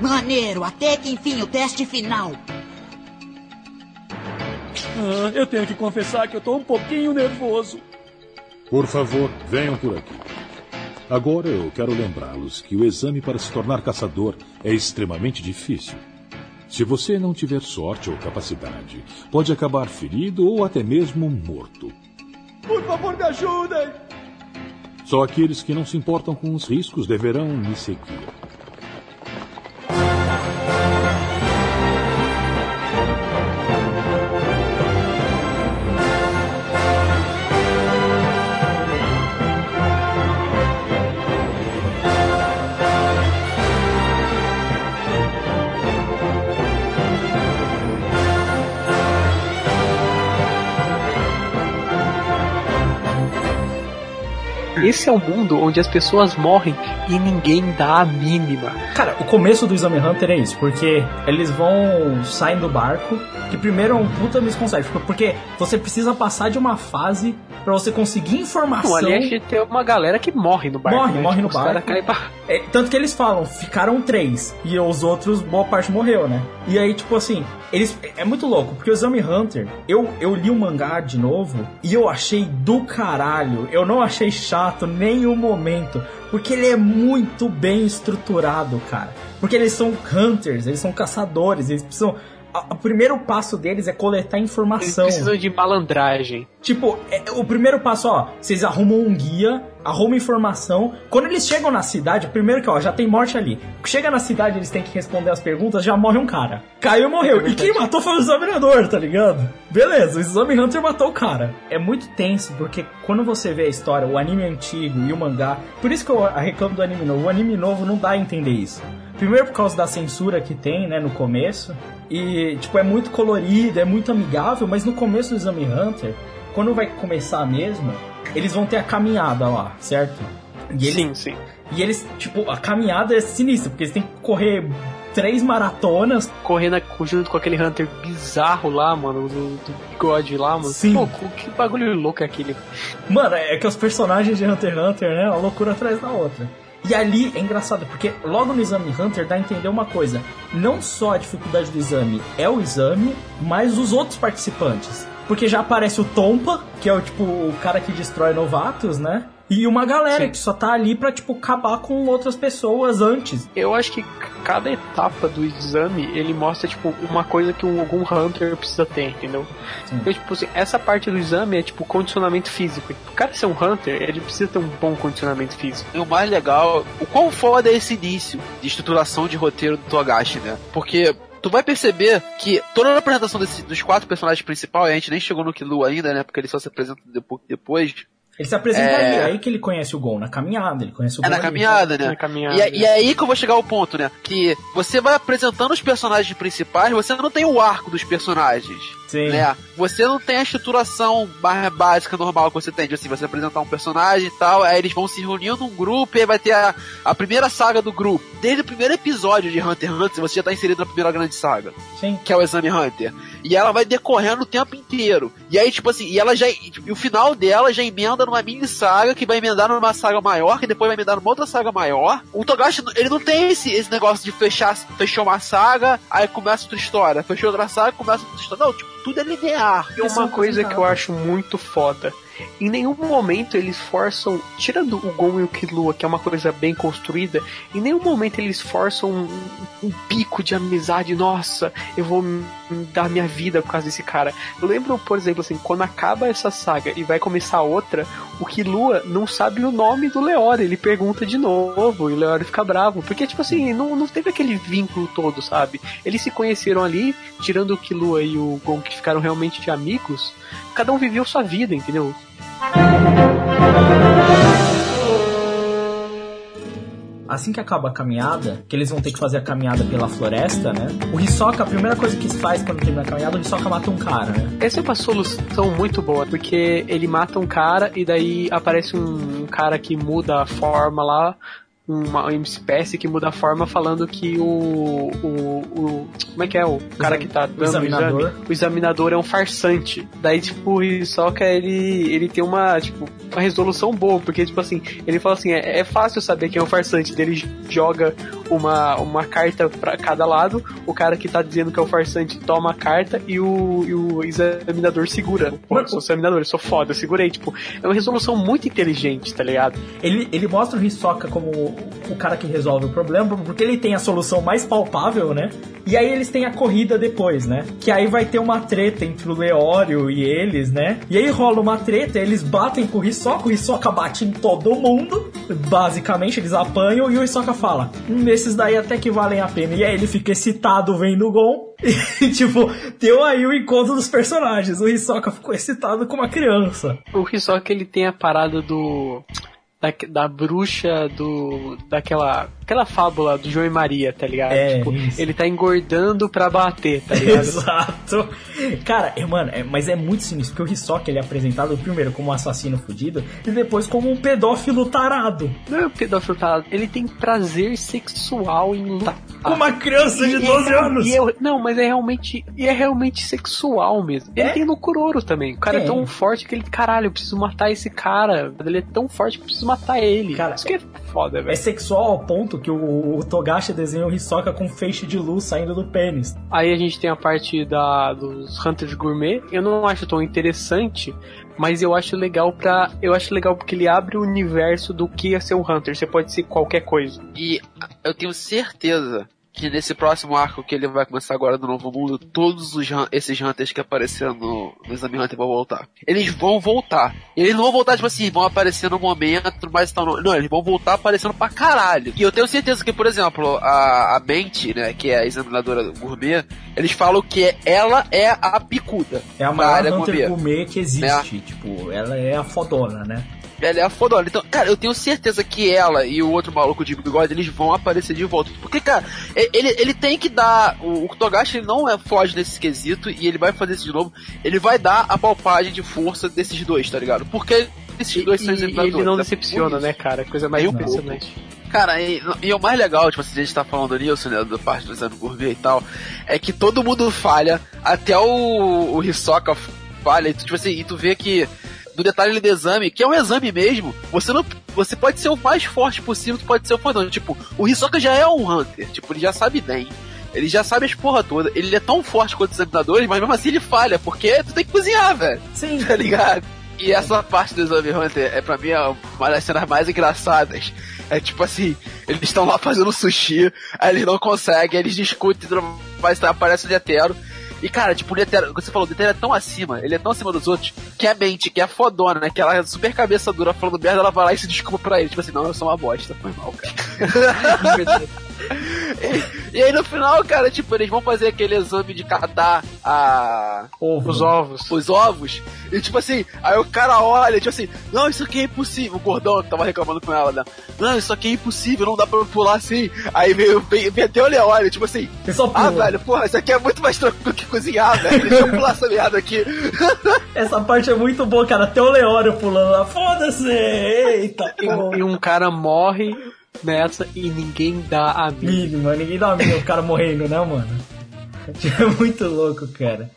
Maneiro, até que enfim o teste final. Ah, eu tenho que confessar que eu tô um pouquinho nervoso. Por favor, venham por aqui. Agora eu quero lembrá-los que o exame para se tornar caçador é extremamente difícil. Se você não tiver sorte ou capacidade, pode acabar ferido ou até mesmo morto. Por favor, me ajudem! Só aqueles que não se importam com os riscos deverão me seguir. Esse é um mundo onde as pessoas morrem e ninguém dá a mínima. Cara, o começo do Exame Hunter é isso, porque eles vão sair do barco, que primeiro é um puta misconception, porque você precisa passar de uma fase pra você conseguir informação. Ali a gente tem uma galera que morre no barco. Morre, né? morre no Os caras barco. pra... É, tanto que eles falam, ficaram três. E os outros, boa parte morreu, né? E aí, tipo assim, eles. É muito louco, porque o Exame Hunter, eu, eu li o mangá de novo e eu achei do caralho. Eu não achei chato nenhum momento. Porque ele é muito bem estruturado, cara. Porque eles são hunters, eles são caçadores, eles precisam. O primeiro passo deles é coletar Eles informação. precisam de malandragem. Tipo, é- o primeiro passo, ó, vocês arrumam um guia, arrumam informação. Quando eles chegam na cidade, primeiro que, ó, já tem morte ali. Chega na cidade, eles têm que responder as perguntas, já morre um cara. Caiu e morreu. e quem matou foi o examinador, tá ligado? Beleza, o Exame Hunter matou o cara. É muito tenso, porque quando você vê a história, o anime antigo e o mangá. Por isso que eu reclamo do anime novo. O anime novo não dá a entender isso. Primeiro por causa da censura que tem, né, no começo. E, tipo, é muito colorido, é muito amigável, mas no começo do Exame Hunter, quando vai começar mesmo, eles vão ter a caminhada lá, certo? E eles, Sim, sim. E eles, tipo, a caminhada é sinistra, porque eles têm que correr três maratonas. Correndo junto com aquele Hunter bizarro lá, mano, do, do bigode lá, mano. Sim. Pô, que bagulho louco é aquele? Mano, é que os personagens de Hunter x Hunter, né? Uma loucura atrás da outra. E ali é engraçado, porque logo no exame Hunter dá a entender uma coisa. Não só a dificuldade do exame é o exame, mas os outros participantes. Porque já aparece o Tompa, que é o tipo o cara que destrói novatos, né? E uma galera Sim. que só tá ali pra, tipo, acabar com outras pessoas antes. Eu acho que cada etapa do exame, ele mostra, tipo, uma coisa que um, algum Hunter precisa ter, entendeu? Então, tipo assim, essa parte do exame é, tipo, condicionamento físico. O cara ser um Hunter, ele precisa ter um bom condicionamento físico. E o mais legal, o quão foda é esse início de estruturação de roteiro do Togashi, né? Porque tu vai perceber que toda a apresentação desse- dos quatro personagens principais, a gente nem chegou no Killua ainda, né? Porque ele só se apresenta depo- depois. Ele se apresenta É. ali, é aí que ele conhece o Gon, na caminhada, ele conhece o É Gon na ali. caminhada, né? Na caminhada. E, é- e é aí que eu vou chegar ao ponto, né? Que você vai apresentando os personagens principais, você não tem o arco dos personagens. Sim. Né? Você não tem a estruturação mais básica, normal que você tem, de assim, você apresentar um personagem e tal, aí eles vão se reunir num grupo e aí vai ter a, a primeira saga do grupo. Desde o primeiro episódio de Hunter x Hunter, você já tá inserido na primeira grande saga Sim. que é o Exame Hunter. E ela vai decorrendo o tempo inteiro. E aí, tipo assim, e ela já. E o final dela já emenda numa mini saga que vai emendar numa saga maior, que depois vai emendar numa outra saga maior. O Togashi, ele não tem esse, esse negócio de fechar, fechou uma saga, aí começa outra história. Fechou outra saga, começa outra história. Não, tipo, tudo é linear. E uma coisa que eu acho muito foda. Em nenhum momento eles forçam, tirando o Gon e o Killua, que é uma coisa bem construída, em nenhum momento eles forçam um, um pico de amizade. Nossa, eu vou dar minha vida por causa desse cara. Eu lembro, por exemplo, assim, quando acaba essa saga e vai começar outra, o Killua não sabe o nome do Leori. Ele pergunta de novo e o Leori fica bravo. Porque, tipo assim, não, não teve aquele vínculo todo, sabe? Eles se conheceram ali, tirando o Killua e o Gon, que ficaram realmente amigos. Cada um viveu sua vida, entendeu? Assim que acaba a caminhada, que eles vão ter que fazer a caminhada pela floresta, né? O Hisoka, a primeira coisa que faz quando termina a caminhada, o Hisoka mata um cara, né? Essa é uma solução muito boa, porque ele mata um cara e daí aparece um, um cara que muda a forma lá, uma, espécie que muda a forma falando que o, o, o- como é que é o cara que tá dando o examinador. exame, o examinador é um farsante. Daí tipo o Hisoka ele ele tem uma tipo uma resolução boa, porque tipo assim, ele fala assim, é, é fácil saber quem é um farsante, Daí ele joga uma, uma carta pra cada lado, o cara que tá dizendo que é o farsante toma a carta e o, e o examinador segura. Pô, sou examinador, eu sou foda, eu segurei, tipo, é uma resolução muito inteligente, tá ligado? Ele, ele mostra o Hisoka como o, o cara que resolve o problema, porque ele tem a solução mais palpável, né? E aí eles têm a corrida depois, né? Que aí vai ter uma treta entre o Leório e eles, né? E aí rola uma treta, eles batem com o Hisoka, o Hisoka bate em todo mundo, basicamente eles apanham, e o Hisoka fala, hum, esses daí até que valem a pena. E aí ele fica excitado vendo o Gon, e tipo, deu aí o encontro dos personagens. O Hisoka ficou excitado com uma criança. O Hisoka ele tem a parada do da, da bruxa do daquela aquela fábula do João e Maria, tá ligado? É, tipo, isso. ele tá engordando pra bater, tá ligado? Exato. Cara, é, mano, é- mas é muito sinistro, porque o Hisoka ele é apresentado primeiro como um assassino fudido e depois como um pedófilo tarado. Não é o pedófilo tarado, ele tem prazer sexual em lutar. Com uma criança de E- 12 e é- anos. é- não, mas é realmente. E é realmente sexual mesmo. Ele É? tem no Kuroro também. O cara é tão forte que ele. Caralho, eu preciso matar esse cara. Ele é tão forte que eu preciso matar ele. Cara, Isso que é foda, É velho. sexual ao ponto que o, o Togashi desenha o Hisoka com feixe de luz saindo do pênis. Aí a gente tem a parte da, dos Hunters Gourmet. Eu não acho tão interessante, mas eu acho legal pra. Eu acho legal porque ele abre o universo do que é ser um Hunter. Você pode ser qualquer coisa. E eu tenho certeza que nesse próximo arco que ele vai começar agora no Novo Mundo, todos os esses Hunters que apareceram no, no Exame Hunter vão voltar. Eles vão voltar. Eles não vão voltar, tipo assim, vão aparecer no momento, mas tal. Não, eles vão voltar aparecendo pra caralho. E eu tenho certeza que, por exemplo, a, a Bente, né, que é a examinadora gourmet, eles falam que ela é a picuda. É a maior área Hunter gourmet. gourmet que existe. Tipo, ela é a fodona, né? Ela é a fodona. Então, cara, eu tenho certeza que ela e o outro maluco de bigode, eles vão aparecer de volta. Porque, cara, ele, ele tem que dar. O, o Togashi ele não é foge nesse quesito e ele vai fazer isso de novo. Ele vai dar a palpagem de força desses dois, tá ligado? Porque esses dois E, são e examinadores. ele não é por decepciona, né, cara? Coisa mais um impressionante. Cara, e, e o mais legal, tipo, assim, a gente tá falando nisso, né, da parte do exame gourmet e tal, é que todo mundo falha, até o, o Hisoka falha, e tu, tipo assim, e tu vê que no detalhe do exame, que é um exame mesmo, você não. Você pode ser o mais forte possível, tu pode ser o fodão. Tipo, o Hisoka já é um Hunter, tipo, ele já sabe bem. Ele já sabe as porra toda. Ele é tão forte quanto os examinadores, mas mesmo assim ele falha, porque tu tem que cozinhar, velho. Sim. Tá ligado? E essa parte do Zombie Hunter é pra mim é uma das cenas mais engraçadas. É tipo assim, eles estão lá fazendo sushi, aí eles não conseguem, eles discutem, mas aparece o Netero. E cara, tipo, o Netero, você falou, o Netero é tão acima, ele é tão acima dos outros, que a mente, que é fodona, né? Que ela é super cabeça dura falando merda, ela vai lá e se desculpa pra ele. Tipo assim, não, eu sou uma bosta, foi mal, cara. e, e aí no final, cara, tipo, eles vão fazer aquele exame de catar a. Os ovos. Os ovos. E tipo assim, aí o cara olha, tipo assim, não, isso aqui é impossível. O gordão tava reclamando com ela, né? Não, isso aqui é impossível, não dá pra pular assim. Aí veio, veio, veio até o olha, tipo assim, ah, velho, porra, isso aqui é muito mais tranquilo que cozinhar, velho. Deixa eu pular essa merda aqui. Essa parte é muito boa, cara. Até o Leório pulando lá, foda-se! Eita, E, e um cara morre nessa e ninguém dá a mínima. mínima, ninguém dá a mínima, o cara morrendo, né, mano? É muito louco, cara.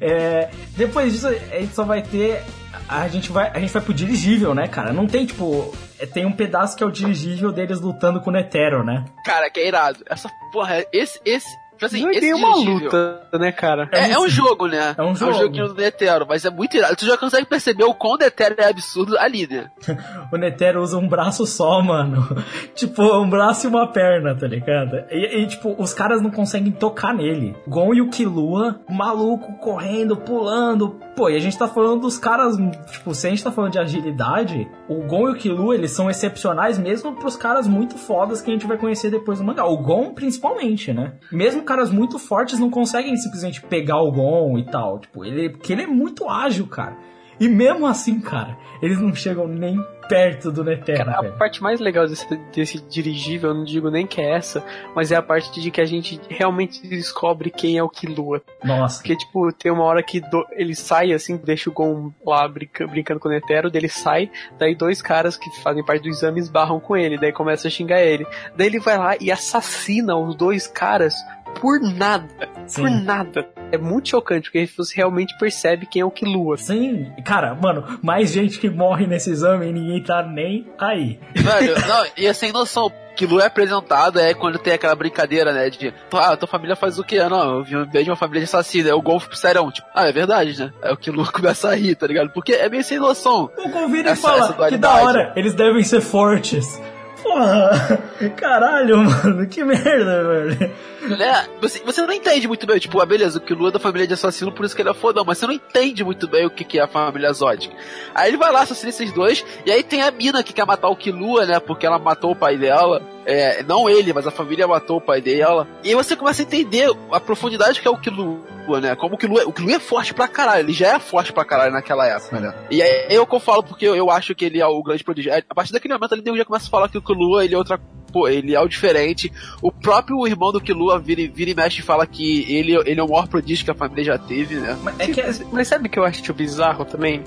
É, depois disso, a gente só vai ter. A gente vai, a gente vai pro dirigível, né, cara? Não tem, tipo. é, Tem um pedaço que é o dirigível deles lutando com o Netero, né? Cara, que é irado. Essa porra, esse, esse. Tipo assim, Não é uma dirigível- luta, né, cara? É, é um jogo, né? É um jogo. joguinho do Netero, mas é muito irado. Tu já consegue perceber o quão Netero é absurdo ali, né? O Netero usa um braço só, mano. tipo, um braço e uma perna, tá ligado? E, e, tipo, os caras não conseguem tocar nele. Gon e o Killua, maluco, correndo, pulando. Pô, e a gente tá falando dos caras, tipo, se a gente tá falando de agilidade, o Gon e o Killua, eles são excepcionais mesmo pros caras muito fodas que a gente vai conhecer depois no mangá. O Gon, principalmente, né? Mesmo caras muito fortes não conseguem simplesmente pegar o Gon e tal. Tipo, ele, porque ele é muito ágil, cara. E mesmo assim, cara, eles não chegam nem perto do Netero, Cara, a velho. parte mais legal desse, desse dirigível, eu não digo nem que é essa, mas é a parte de que a gente realmente descobre quem é o Killua. Nossa. Porque, tipo, tem uma hora que do- ele sai, assim, deixa o Gon lá brinca- brincando com o Netero, daí ele sai, daí dois caras que fazem parte do exame esbarram com ele, daí começa a xingar ele. Daí ele vai lá e assassina os dois caras por nada. Por Sim. nada. É muito chocante, porque você realmente percebe quem é o Killua. Sim, cara, mano, mais gente que morre nesse exame e ninguém tá nem aí. Velho, não, e é sem noção. Que Lu é apresentado é quando tem aquela brincadeira, né? De, ah, tua família faz o quê? Ah, Não, eu vim de uma família de assassino. Aí o Golfo pro serão, tipo, ah, é verdade, né? Aí o que Lu começa a rir, tá ligado? Porque é meio sem noção. O e Essa- fala essa que da hora, eles devem ser fortes. Porra, caralho, mano, que merda, velho. Né? Você, você não entende muito bem, tipo, ah, beleza, o Killua é da família de assassino, por isso que ele é fodão, mas você não entende muito bem o que, que é a família Zodic. Aí ele vai lá, assassina esses dois, e aí tem a mina que quer matar o Killua, né, porque ela matou o pai dela. É, não ele, mas a família matou o pai dela. E aí você começa a entender a profundidade que é o Killua, né, como o Killua, o Killua é forte pra caralho, ele já é forte pra caralho naquela época, né. E aí é o que eu falo, porque eu, eu acho que ele é o grande prodígio. A partir daquele momento ali, eu já começa a falar que o Killua, ele é outra pô, ele é o diferente. O próprio irmão do Killua vira, e- vira e mexe e fala que ele, ele é o maior prodígio que a família já teve, né? Mas é que é- Mas sabe o que eu acho bizarro também?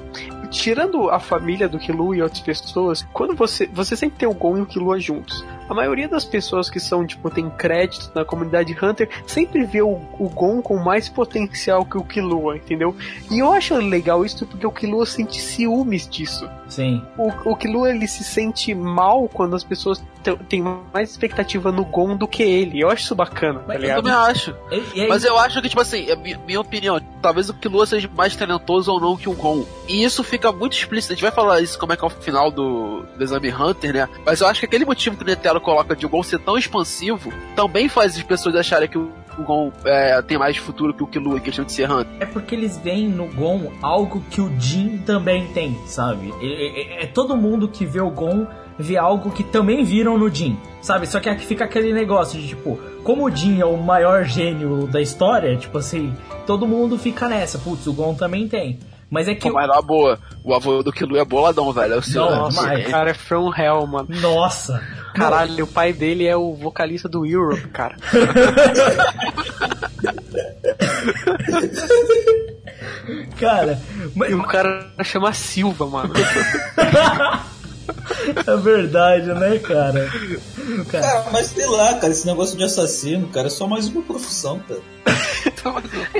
Tirando a família do Killua e outras pessoas, quando você. Você sempre tem o Gon e o Killua juntos. A maioria das pessoas que são, tipo, tem crédito na comunidade Hunter sempre vê o, o Gon com mais potencial que o Killua, entendeu? E eu acho legal isso porque o Killua sente ciúmes disso. Sim. O, o Killua ele se sente mal quando as pessoas têm mais expectativa no Gon do que ele. Eu acho isso bacana, tá Mas Eu ligado? também acho. E, e aí- Mas eu acho que, tipo assim, é mi- minha opinião, talvez o Killua seja mais talentoso ou não que o Gon. E isso fica muito explícito. A gente vai falar isso como é que é o final do, do Exame Hunter, né? Mas eu acho que aquele motivo que o Netero coloca de o Gon ser tão expansivo também faz as pessoas acharem que o Gon é, tem mais futuro que o Killua em questão de ser Hunter. É porque eles veem no Gon algo que o Jin também tem, sabe? É, é- é todo mundo que vê o Gon vê algo que também viram no Jin, sabe? Só que aqui fica aquele negócio de tipo, como o Jin é o maior gênio da história, tipo assim, todo mundo fica nessa, putz, o Gon também tem. Mas é que. Pô, mas na boa, o avô do Killua é boladão, velho. É o seu. Nossa, mas- o cara é from hell, mano. Nossa! Caralho, o pai dele é o vocalista do Europe, cara. Cara, mas E o cara chama Silva, mano. é verdade, né, cara? Cara, Cara, mas sei lá, cara, esse negócio de assassino, cara, é só mais uma profissão, cara.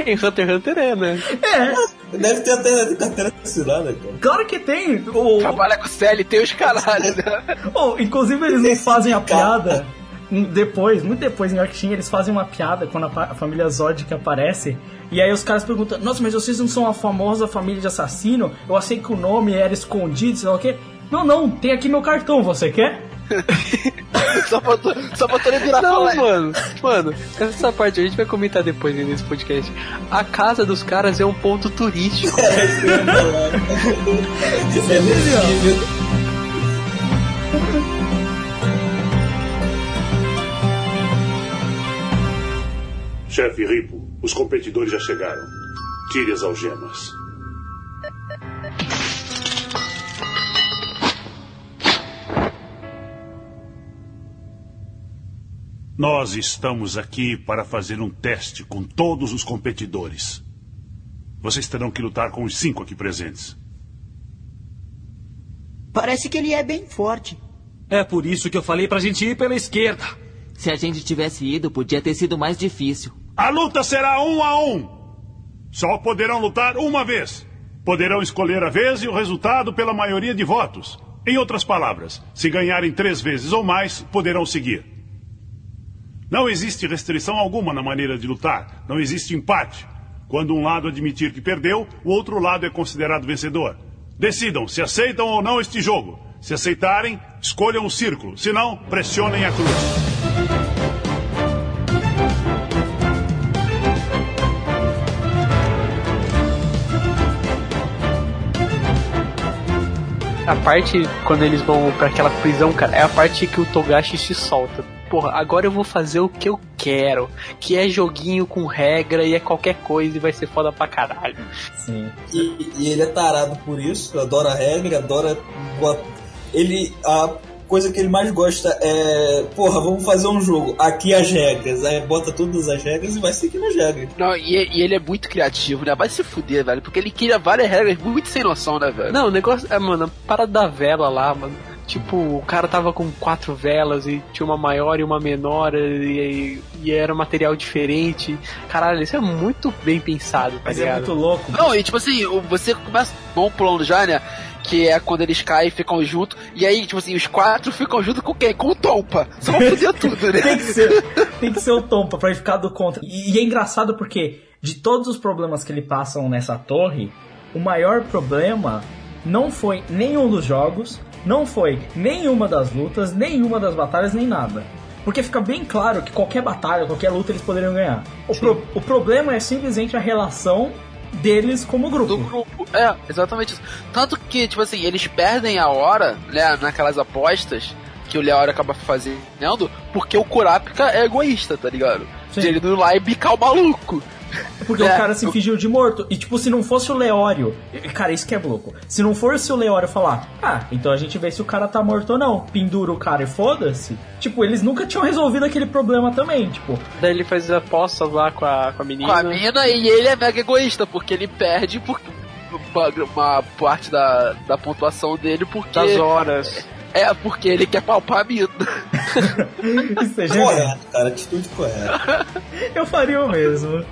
em Hunter x Hunter é, né? é, Deve ter até carteira assinada, cara. claro que tem. O, Trabalha com CLT os caralho, né? Oh, inclusive eles não fazem a piada. um- depois, muito depois em Yorkshire, eles fazem uma piada quando a família Zodic aparece. E aí os caras perguntam: Nossa, mas vocês não são a famosa família de assassino? Eu achei que o nome era escondido, sei lá o quê. Não, não, tem aqui meu cartão, você quer? Só faltou, só faltou ele virar Não, falar. mano, mano, essa parte a gente vai comentar depois nesse podcast. A casa dos caras é um ponto turístico. É isso. Isso é possível. Chefe Ripo, os competidores já chegaram. Tire as algemas. Nós estamos aqui para fazer um teste com todos os competidores. Vocês terão que lutar com os cinco aqui presentes. Parece que ele é bem forte. É por isso que eu falei pra gente ir pela esquerda. Se a gente tivesse ido, podia ter sido mais difícil. A luta será um a um. Só poderão lutar uma vez. Poderão escolher a vez e o resultado pela maioria de votos. Em outras palavras, se ganharem três vezes ou mais, poderão seguir. Não existe restrição alguma na maneira de lutar. Não existe empate. Quando um lado admitir que perdeu, o outro lado é considerado vencedor. Decidam se aceitam ou não este jogo. Se aceitarem, escolham o círculo. Se não, pressionem a cruz. A parte quando eles vão pra aquela prisão, cara, é a parte que o Togashi se solta. Porra, agora eu vou fazer o que eu quero. Que é joguinho com regra e é qualquer coisa e vai ser foda pra caralho. Sim. E, e ele é tarado por isso, adora regra, adora. Ele. A coisa que ele mais gosta é. Porra, vamos fazer um jogo. Aqui as regras. Aí bota todas as regras e vai seguindo as regras. Não, e, e ele é muito criativo, né? Vai se fuder, velho. Porque ele cria várias regras muito sem noção, né, velho? Não, o negócio. É, mano, a parada da vela lá, mano. Tipo, o cara tava com quatro velas e tinha uma maior e uma menor e, e era um material diferente. Caralho, isso é muito bem pensado, tá Mas é ligado? muito louco. Não, e tipo assim, você começa bom plano já, né? Que é quando eles caem e ficam juntos. E aí, tipo assim, os quatro ficam junto com quem? Com o Tompa. Só pra foder tudo, né? tem que ser, tem que ser o Tompa pra ele ficar do contra. E, e é engraçado porque de todos os problemas que ele passam nessa torre, o maior problema não foi nenhum dos jogos, não foi nenhuma das lutas, nenhuma das batalhas, nem nada. Porque fica bem claro que qualquer batalha, qualquer luta eles poderiam ganhar. O, pro- o problema é simplesmente a relação deles como grupo. do grupo. É, exatamente isso. Tanto que, tipo assim, eles perdem a hora, né, naquelas apostas que o Leório acaba fazendo, porque o Kurapika é egoísta, tá ligado? Sim. De ele ir lá e bicar o maluco. Porque É, o cara se eu- fingiu de morto. E tipo, se não fosse o Leório. Cara, isso que é louco. Se não fosse o Leório falar, ah, então a gente vê se o cara tá morto ou não. Pendura o cara e foda-se. Tipo, eles nunca tinham resolvido aquele problema também. Tipo, Daí ele faz apostas lá com a, com a menina. Com a mina e ele é mega egoísta, porque ele perde por uma, uma parte da, da pontuação dele porque. Das horas. É, porque ele quer palpar a mina. isso é genial. Correto, cara, atitude correta. Eu faria o mesmo.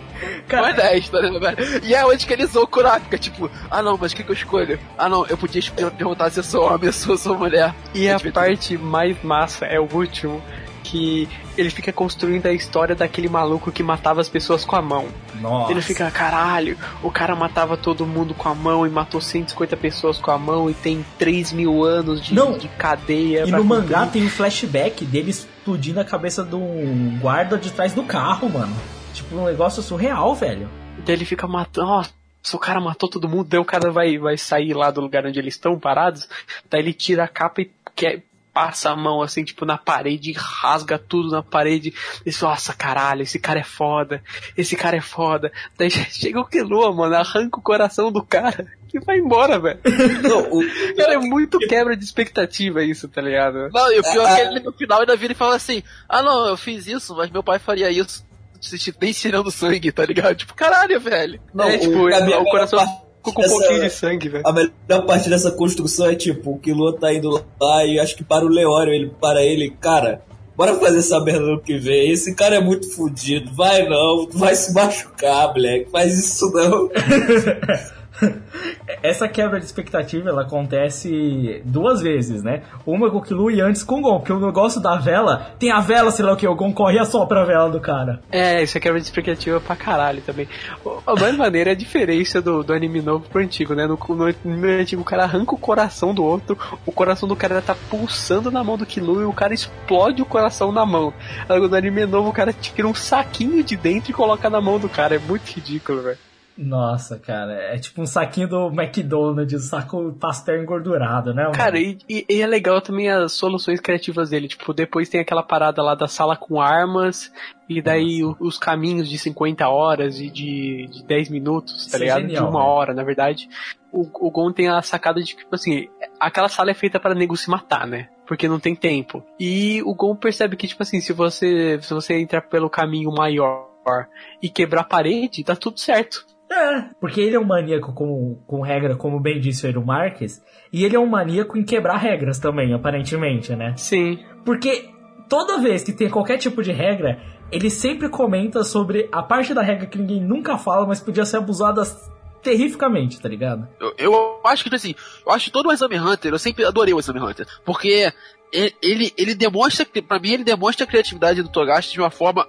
Cara, Honesta, né, velho? E é onde que ele usou o Kurapika, tipo, ah não, mas o que, que eu escolho? Ah não, eu podia per- perguntar se eu sou homem ou se eu sou mulher. E É a parte mais massa é o último, que ele fica construindo a história daquele maluco que matava as pessoas com a mão. nossa. Ele fica, caralho, o cara matava todo mundo com a mão e matou 150 pessoas com a mão e tem 3 mil anos de, Não. de cadeia. E no cumprir. mangá tem um flashback dele explodindo a cabeça de um guarda de trás do carro, mano. Tipo, um negócio surreal, velho. Daí ele fica matando, nossa, o cara matou todo mundo, daí o cara vai, vai sair lá do lugar onde eles estão parados, daí ele tira a capa e quer, passa a mão assim, tipo, na parede, rasga tudo na parede, e diz, nossa, caralho, esse cara é foda, esse cara é foda. Daí chega o Killua, mano, arranca o coração do cara e vai embora, velho. Não, o, Cara, é muito quebra de expectativa isso, tá ligado? Não, e o pior é que Ah, ele no final ainda vira e fala assim: Ah não, eu fiz isso, mas meu pai faria isso. se- Nem tirando sangue, tá ligado? Tipo, caralho, velho. não, é, tipo, a minha o coração ficou com um dessa- pouquinho de sangue, velho. A melhor parte dessa construção é tipo, o Killua tá indo lá e acho que para o Leório, ele para ele, cara, bora fazer essa merda no que vem. Esse cara é muito fudido, vai não, tu vai se machucar, moleque, faz isso não. Essa quebra de expectativa ela acontece duas vezes, né? Uma com o Killua e antes com o Gon, porque o negócio da vela tem a vela, sei lá o que, o Gon corre e assopra a vela do cara. É, isso é quebra de expectativa pra caralho também. A mais maneira é a diferença do, do anime novo pro antigo, né? No, no antigo o cara arranca o coração do outro, o coração do cara tá pulsando na mão do Killua e o cara explode o coração na mão. No anime novo o cara tira um saquinho de dentro e coloca na mão do cara. É muito ridículo, velho. Nossa, cara, é tipo um saquinho do McDonald's, um saco pastel engordurado, né? mano? Cara, e, e- é legal também as soluções criativas dele. Tipo, depois tem aquela parada lá da sala com armas, e daí o- os caminhos de 50 horas e de, de 10 minutos, tá Isso é ligado? genial, de uma velho. hora, na verdade. O, o Gon tem a sacada de que, tipo assim, aquela sala é feita para nego se matar, né? Porque não tem tempo. E o Gon percebe que, tipo assim, se você, se você entrar pelo caminho maior e quebrar a parede, tá tudo certo. É, porque ele é um maníaco com, com regra, como bem disse o Marques, e ele é um maníaco em quebrar regras também, aparentemente, né? Sim. Porque toda vez que tem qualquer tipo de regra, ele sempre comenta sobre a parte da regra que ninguém nunca fala, mas podia ser abusada terrificamente, tá ligado? Eu, eu acho que, assim, eu acho que todo o Exame Hunter, eu sempre adorei o Exame Hunter, porque ele, ele, ele demonstra, pra mim, ele demonstra a criatividade do Togashi de uma forma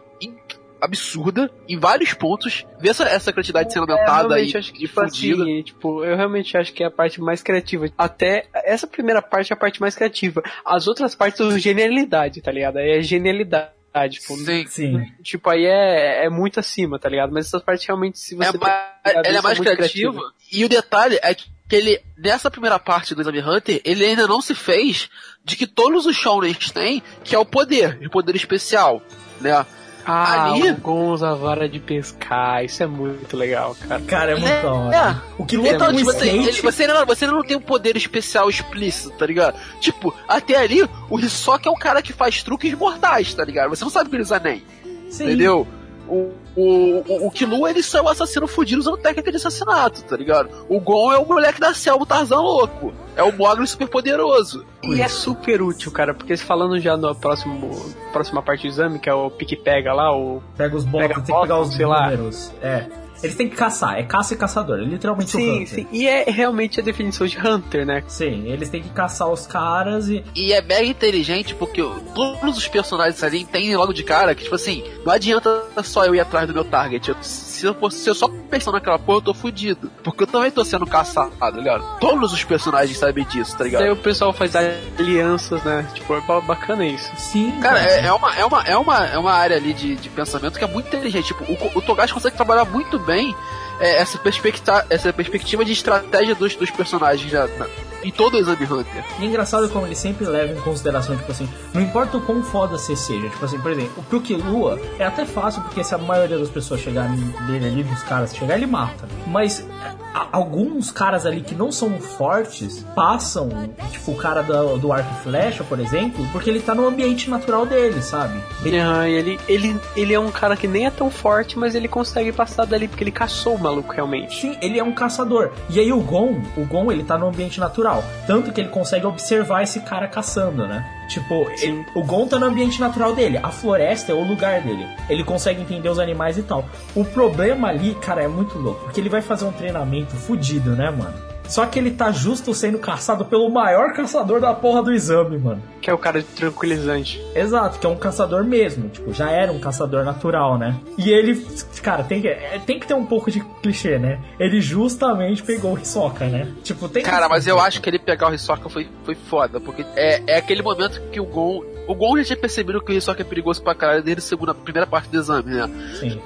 absurda, em vários pontos, ver essa, essa criatividade sendo É, aumentada realmente, e acho que, tipo difundida. assim, tipo, eu realmente acho que é a parte mais criativa. Até essa primeira parte é a parte mais criativa. As outras partes são genialidade, tá ligado? Aí é genialidade. Tipo, Sim. Sim. tipo aí é, é muito acima, tá ligado? Mas essas partes realmente, se você. É mais, ela é mais criativa. E o detalhe é que ele, nessa primeira parte do Exame Hunter, ele ainda não se fez de que todos os shounens têm, que é o poder, o poder especial, né? Ah, Ali- o Gon usa a vara de pescar, isso é muito legal, cara. Cara, é muito É, da hora. é. O que luta Então, tipo assim, skate... ele- você, não, você não tem um poder especial explícito, tá ligado? Tipo, até ali, o Hisoka é o cara que faz truques mortais, tá ligado? Você não sabe que ele usa nem, Sim. entendeu? O, o, o, o Killua, ele só é o assassino fudido usando técnica de assassinato, tá ligado? O Gon é o moleque da selva, o Tarzan louco. É o Mogli super poderoso. E é super útil, cara, porque falando já na próximo, próxima parte do exame, que é o pique-pega lá, o. Pega os blocos, Pega tem que pegar os sei lá. números. É. Eles têm que caçar, é caça e caçador, é literalmente o Sim, Hunter. sim. E é realmente a definição de Hunter, né? Sim, eles têm que caçar os caras e. E é mega inteligente porque todos os personagens ali entendem logo de cara que, tipo assim, não adianta só eu ir atrás do meu target. Eu- se, eu fosse, se eu só pensar naquela porra, eu tô fudido. Porque eu também tô sendo caçado, tá ligado? Todos os personagens sabem disso, tá ligado? Daí o pessoal faz alianças, né? Tipo, é ba- bacana isso. Sim. Cara, é, é uma, é, uma, é, uma, é uma área ali de, de pensamento que é muito inteligente. Tipo, o, o Togashi consegue trabalhar muito bem é, essa, perspectiva, essa perspectiva de estratégia dos, dos personagens já, na- em todo o Exame Hunter. E é engraçado como ele sempre leva em consideração, tipo assim, não importa o quão foda você seja, tipo assim, por exemplo, pro Killua é até fácil, porque se a maioria das pessoas chegarem dele ali, dos caras chegar, ele mata. Mas a- alguns caras ali que não são fortes passam, tipo o cara do, do arco e flecha, por exemplo, porque ele tá no ambiente natural dele, sabe? Ah, e ele, ele, ele é um cara que nem é tão forte, mas ele consegue passar dali, porque ele caçou o maluco realmente. Sim, ele é um caçador. E aí o Gon, o Gon, ele tá no ambiente natural. Tanto que ele consegue observar esse cara caçando, né? Tipo, ele- o Gon tá no ambiente natural dele. A floresta é o lugar dele. Ele consegue entender os animais e tal. O problema ali, cara, é muito louco. Porque ele vai fazer um treinamento fudido, né, mano? Só que ele tá justo sendo caçado pelo maior caçador da porra do exame, mano. Que é o cara de tranquilizante. Exato, que é um caçador mesmo. Tipo, já era um caçador natural, né? E ele, cara, tem que, é, tem que ter um pouco de clichê, né? Ele justamente pegou o Hisoka, né? Tipo, tem que- Cara, mas eu acho que ele pegar o Hisoka foi, foi foda, porque é, é aquele momento que o Gon. O Gon já tinha percebido que o Hisoka é perigoso pra caralho desde a segunda, primeira parte do exame, né? Sim.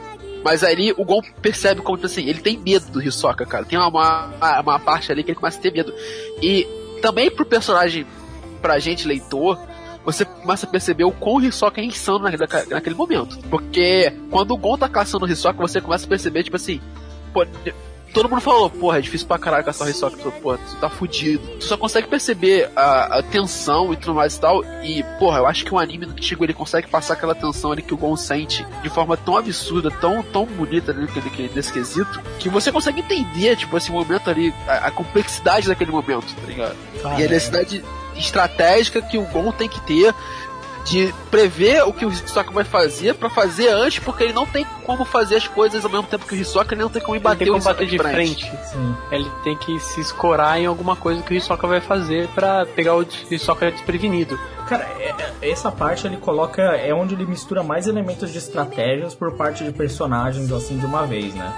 Mas aí o Gon percebe como, tipo assim, ele tem medo do Hisoka, cara. Tem uma, uma, uma parte ali que ele começa a ter medo. E também pro personagem, pra gente, leitor, você começa a perceber o quão o Hisoka é insano naquele, naquele momento. Porque quando o Gon tá caçando o Hisoka, você começa a perceber, tipo assim, pô, todo mundo falou, porra, é difícil pra caralho caçar o Hisoka. Tu, Porra, tu tá fudido. Tu só consegue perceber a, a tensão e tudo mais e tal. E, porra, eu acho que o anime do Tigo ele consegue passar aquela tensão ali que o Gon sente de forma tão absurda, tão, tão bonita ali naquele, naquele- nesse quesito, que você consegue entender, tipo, esse momento ali, a, a complexidade daquele momento, tá ligado? Cara, e a necessidade estratégica que o Gon tem que ter de prever o que o Hisoka vai fazer pra fazer antes, porque ele não tem como fazer as coisas ao mesmo tempo que o Hisoka, ele não tem como bater tem o como bater de frente. Ele tem que se escorar em alguma coisa que o Hisoka vai fazer pra pegar o Hisoka desprevenido. Cara, é- é- essa parte ele coloca. É onde ele mistura mais elementos de estratégias por parte de personagens assim de uma vez, né?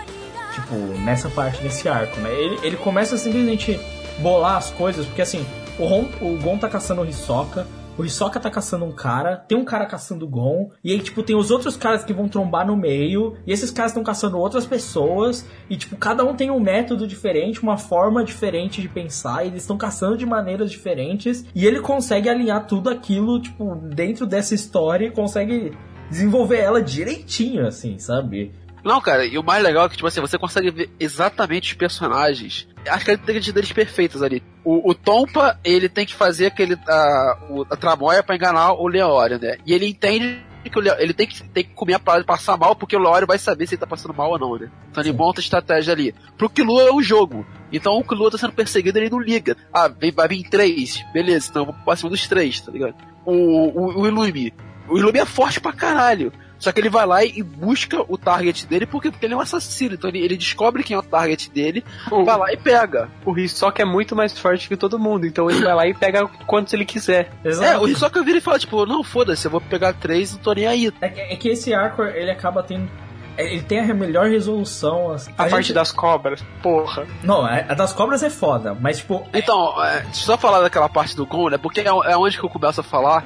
Tipo, nessa parte desse arco, né? Ele, ele começa a simplesmente bolar as coisas, porque assim, o, Ron, o Gon tá caçando o Hisoka. O Hisoka tá caçando um cara, tem um cara caçando o Gon, e aí, tipo, tem os outros caras que vão trombar no meio, e esses caras estão caçando outras pessoas, e, tipo, cada um tem um método diferente, uma forma diferente de pensar, e eles estão caçando de maneiras diferentes, e ele consegue alinhar tudo aquilo, tipo, dentro dessa história e consegue desenvolver ela direitinho, assim, sabe? Não, cara, e o mais legal é que, tipo assim, você consegue ver exatamente os personagens. As características deles perfeitas ali. O, o Tompa, ele tem que fazer aquele, a, o- a tramóia pra enganar o Leório, né? E ele entende que o Leo- ele tem que, tem que comer a parada e passar mal, porque o Leório vai saber se ele tá passando mal ou não, né? Então ele monta a estratégia ali. Pro Killua é um jogo. Então o Killua tá sendo perseguido, ele não liga. Ah, vem, vai vir três. Beleza, então eu vou pra cima dos três, tá ligado? O, o, o Illumi. O Illumi é forte pra caralho. Só que ele vai lá e busca o target dele porque, porque ele é um assassino. Então ele, ele descobre quem é o target dele, vai lá e pega. O Hisoka é muito mais forte que todo mundo, então ele vai lá e pega quantos ele quiser. É, o Hisoka vira e fala, tipo, não, foda-se, eu vou pegar três e não tô nem aí. É, que- é que esse arco, ele acaba tendo... é, Ele tem a melhor resolução. assim. A, parte gente- das cobras, porra. Não, a a das cobras é foda, mas tipo. Então, é, deixa eu só falar daquela parte do Gon, né? Porque é, é onde que eu começo a falar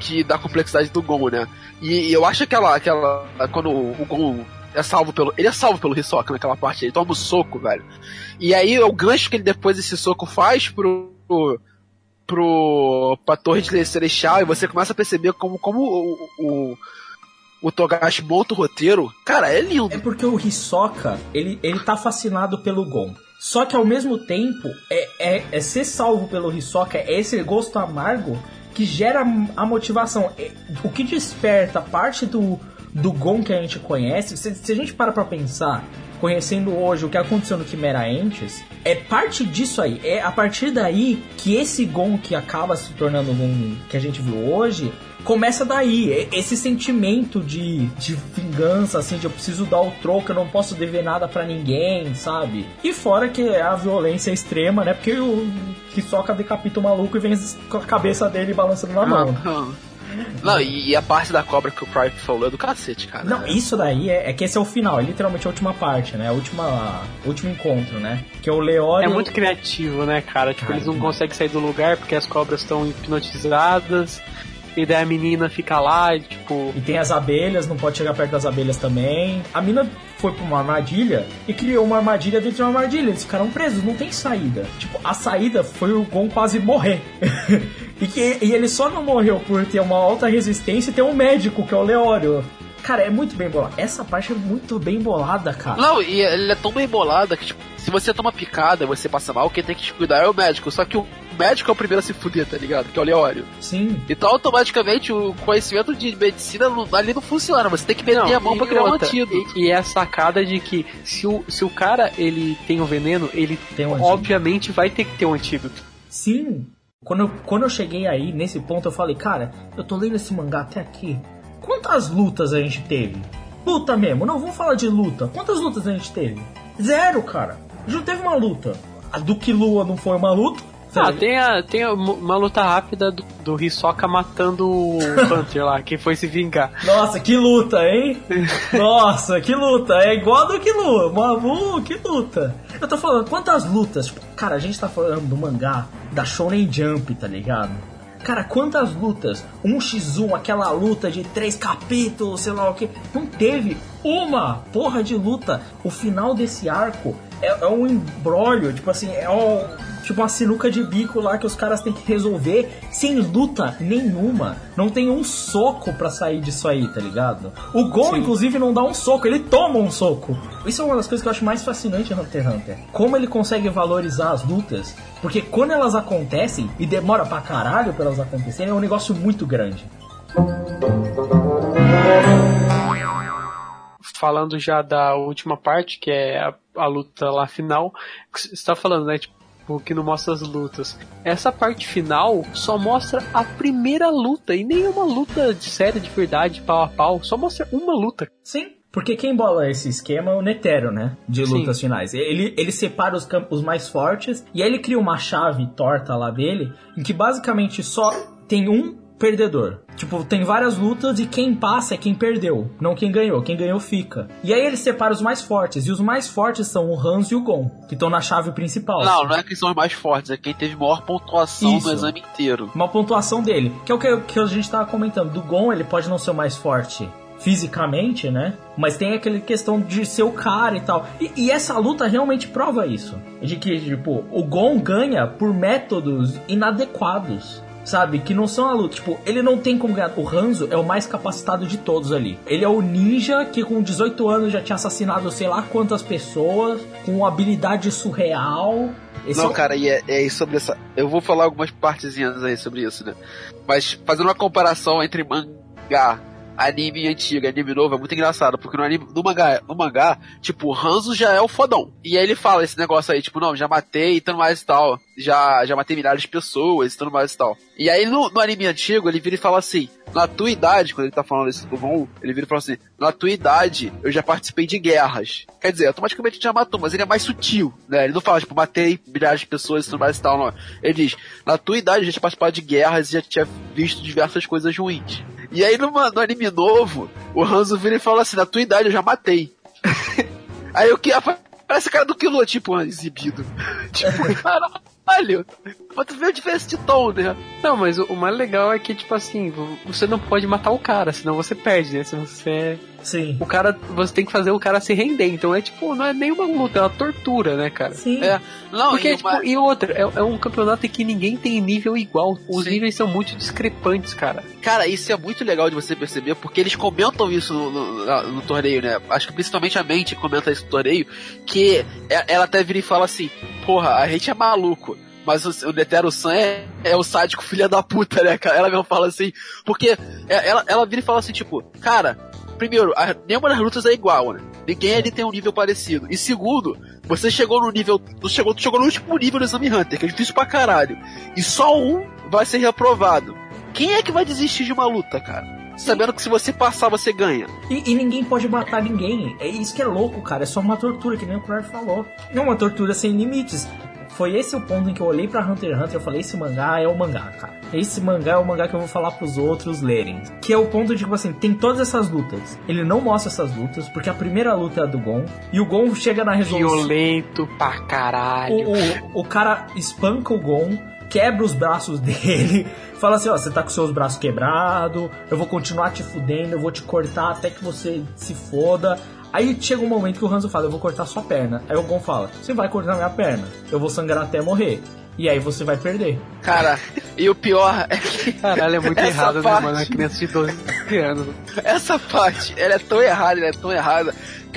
que da complexidade do Gon, né? E, eu acho que aquela, aquela. Quando o, Gon é salvo pelo. Ele é salvo pelo Hisoka naquela parte, ele toma o soco, velho. E aí o gancho que ele depois desse soco faz pro pro pra torre de celestial e você começa a perceber como, como o, o, o Togashi monta o roteiro, cara, é lindo. É porque o Hisoka, ele, ele tá fascinado pelo Gon. Só que ao mesmo tempo, é, é, é ser salvo pelo Hisoka, é esse gosto amargo que gera a motivação. O que desperta parte do, do Gon que a gente conhece, se, se a gente para pra pensar, conhecendo hoje o que aconteceu no Quimera Entes, é parte disso aí. É a partir daí que esse Gon que acaba se tornando o Gon que a gente viu hoje, começa daí. É- Esse sentimento de, de vingança, assim, de eu preciso dar o troco, eu não posso dever nada pra ninguém, sabe? E fora que é a violência extrema, né? Porque o Hisoka decapita o maluco e vem com a cabeça dele balançando na mão. Não, não e, e a parte da cobra que o Prime falou é do cacete, cara. Não, isso daí é, é que esse é o final, é literalmente a última parte, né? A última, o último encontro, né? Que é o Leório... É muito criativo, né, cara? Tipo, Cara, eles não conseguem sair do lugar porque as cobras estão hipnotizadas. E daí a menina fica lá e, tipo. E tem as abelhas, não pode chegar perto das abelhas também. A mina foi pra uma armadilha e criou uma armadilha dentro de uma armadilha. Eles ficaram presos, não tem saída. Tipo, a saída foi o Gon quase morrer. e, que, e ele só não morreu por ter uma alta resistência e ter um médico, que é o Leório. Cara, é muito bem bolado. Essa parte é muito bem bolada, cara. Não, e ele é tão bem bolada que, tipo, se você toma picada e você passa mal, quem tem que te cuidar é o médico. Só que o médico é o primeiro a se fuder, tá ligado? Que é o Leório. Sim. Então, automaticamente, o conhecimento de medicina não- ali não funciona. Você tem que meter a mão pra criar um antídoto. E, e é a sacada de que se o, se o cara ele tem o veneno, ele Tem um antídoto. obviamente vai ter que ter um antídoto. Sim. Quando eu, quando eu cheguei aí, nesse ponto, eu falei, cara, eu tô lendo esse mangá até aqui. Quantas lutas a gente teve? Luta mesmo, não, vamos falar de luta. Quantas lutas a gente teve? Zero, cara. A gente não teve uma luta. A do Killua não foi uma luta. Ah, tem, a, tem a- uma luta rápida do, do Hisoka matando o Hunter lá, que foi se vingar. Nossa, que luta, hein? Nossa, que luta. É igual do Killua. Malu, que luta. Eu tô falando, quantas lutas? Tipo, cara, a gente tá falando do mangá da Shonen Jump, tá ligado? Cara, quantas lutas? 1x1, aquela luta de três capítulos, sei lá o que. Não teve uma porra de luta. O final desse arco é, é um embrólio, tipo assim, é um, tipo uma sinuca de bico lá que os caras têm que resolver sem luta nenhuma. Não tem um soco pra sair disso aí, tá ligado? O Gon, inclusive, não dá um soco, ele toma um soco. Isso é uma das coisas que eu acho mais fascinante em Hunter x Hunter. Como ele consegue valorizar as lutas, porque quando elas acontecem, e demora pra caralho pra elas acontecerem, é um negócio muito grande. Falando já da última parte, que é a, a luta lá final, que você tá falando, né? Tipo, que não mostra as lutas. Essa parte final só mostra a primeira luta e nem uma luta de série de verdade, pau a pau, só mostra uma luta. Sim. Porque quem bola esse esquema é o Netero, né? De Sim. lutas finais. Ele, ele separa os, os mais fortes e aí ele cria uma chave torta lá dele em que basicamente só tem um perdedor. Tipo, tem várias lutas e quem passa é quem perdeu, não quem ganhou. Quem ganhou fica. E aí ele separa os mais fortes. E os mais fortes são o Hans e o Gon, que estão na chave principal. Não, não é quem são os mais fortes, é quem teve maior pontuação Isso. no exame inteiro. uma pontuação dele. Que é o que, que a gente tava comentando. Do Gon, ele pode não ser o mais forte fisicamente, né? Mas tem aquela questão de ser o cara e tal. E, e essa luta realmente prova isso. De que, tipo, o Gon ganha por métodos inadequados. Sabe? Que não são a luta. Tipo, ele não tem como ganhar. O Hanzo é o mais capacitado de todos ali. Ele é o ninja que com 18 anos já tinha assassinado sei lá quantas pessoas. Com uma habilidade surreal. Esse é não, o- cara, e é, é sobre essa. Eu vou falar algumas partezinhas aí sobre isso, né? Mas fazendo uma comparação entre mangá, anime antigo anime novo é muito engraçado, porque no anime, no mangá, no mangá, tipo, Hanzo já é o fodão. E aí ele fala esse negócio aí, tipo, não, já matei e tudo mais e tal. Já, já matei milhares de pessoas e tudo mais e tal. E aí no, no anime antigo ele vira e fala assim: na tua idade, quando ele tá falando isso do Gon, ele vira e fala assim: na tua idade eu já participei de guerras. Quer dizer, automaticamente já matou, mas ele é mais sutil, né? Ele não fala, tipo, matei milhares de pessoas e tudo mais e tal, não. Ele diz: na tua idade eu já tinha participado de guerras e já tinha visto diversas coisas ruins. E aí no, no anime novo, o Hanzo vira e fala assim: na tua idade eu já matei. aí o que Parece cara do Kilo, tipo, ah, exibido. tipo, caralho. Mas tu vê a diferença de tom, né? Não, mas o, o mais legal é que, tipo assim, vo- você não pode matar o cara, senão você perde, né? Se você. Sim. O cara. Você tem que fazer o cara se render. Então é tipo, não é nenhuma luta, é uma tortura, né, cara? Sim. É. Não, Porque, e tipo, uma- e outra, é, é um campeonato em que ninguém tem nível igual. Os Sim. níveis são muito discrepantes, cara. Cara, isso é muito legal de você perceber, porque eles comentam isso no, no- no torneio, né? Acho que principalmente a Mente comenta isso no torneio, que é- ela até vira e fala assim, porra, a gente é maluco. Mas o, o Netero San é, é o sádico filha da puta, né, cara? Ela mesmo fala assim, porque é- ela, ela vira e fala assim, tipo, cara, primeiro, a, nenhuma das lutas é igual, né? Ninguém ali tem um nível parecido. E segundo, você chegou no nível. Tu chegou, tu chegou no último nível do Exame Hunter, que é difícil pra caralho. E só um vai ser reprovado. Quem é que vai desistir de uma luta, cara? Sabendo que se você passar, você ganha. E, e ninguém pode matar ninguém. É isso que é louco, cara. É só uma tortura, que nem o Cry falou. É uma tortura sem limites. Foi esse o ponto em que eu olhei pra Hunter x Hunter e falei, esse mangá é o mangá, cara. Esse mangá é o mangá que eu vou falar pros outros lerem. Que é o ponto de, tipo assim, tem todas essas lutas. Ele não mostra essas lutas, porque a primeira luta é a do Gon. E o Gon chega na resolução. Violento pra caralho. O, o, o cara espanca o Gon, quebra os braços dele, fala assim, ó, você tá com seus braços quebrados, eu vou continuar te fudendo, eu vou te cortar até que você se foda. Aí chega um momento que o Hanzo fala, eu vou cortar sua perna. Aí o Gon fala, você vai cortar minha perna, eu vou sangrar até morrer. E aí você vai perder. Cara, e o pior é que. Caralho, é muito errado, parte, né, mano? Uma criança de 12 anos. Essa parte, ela é tão errada, ela é tão errada.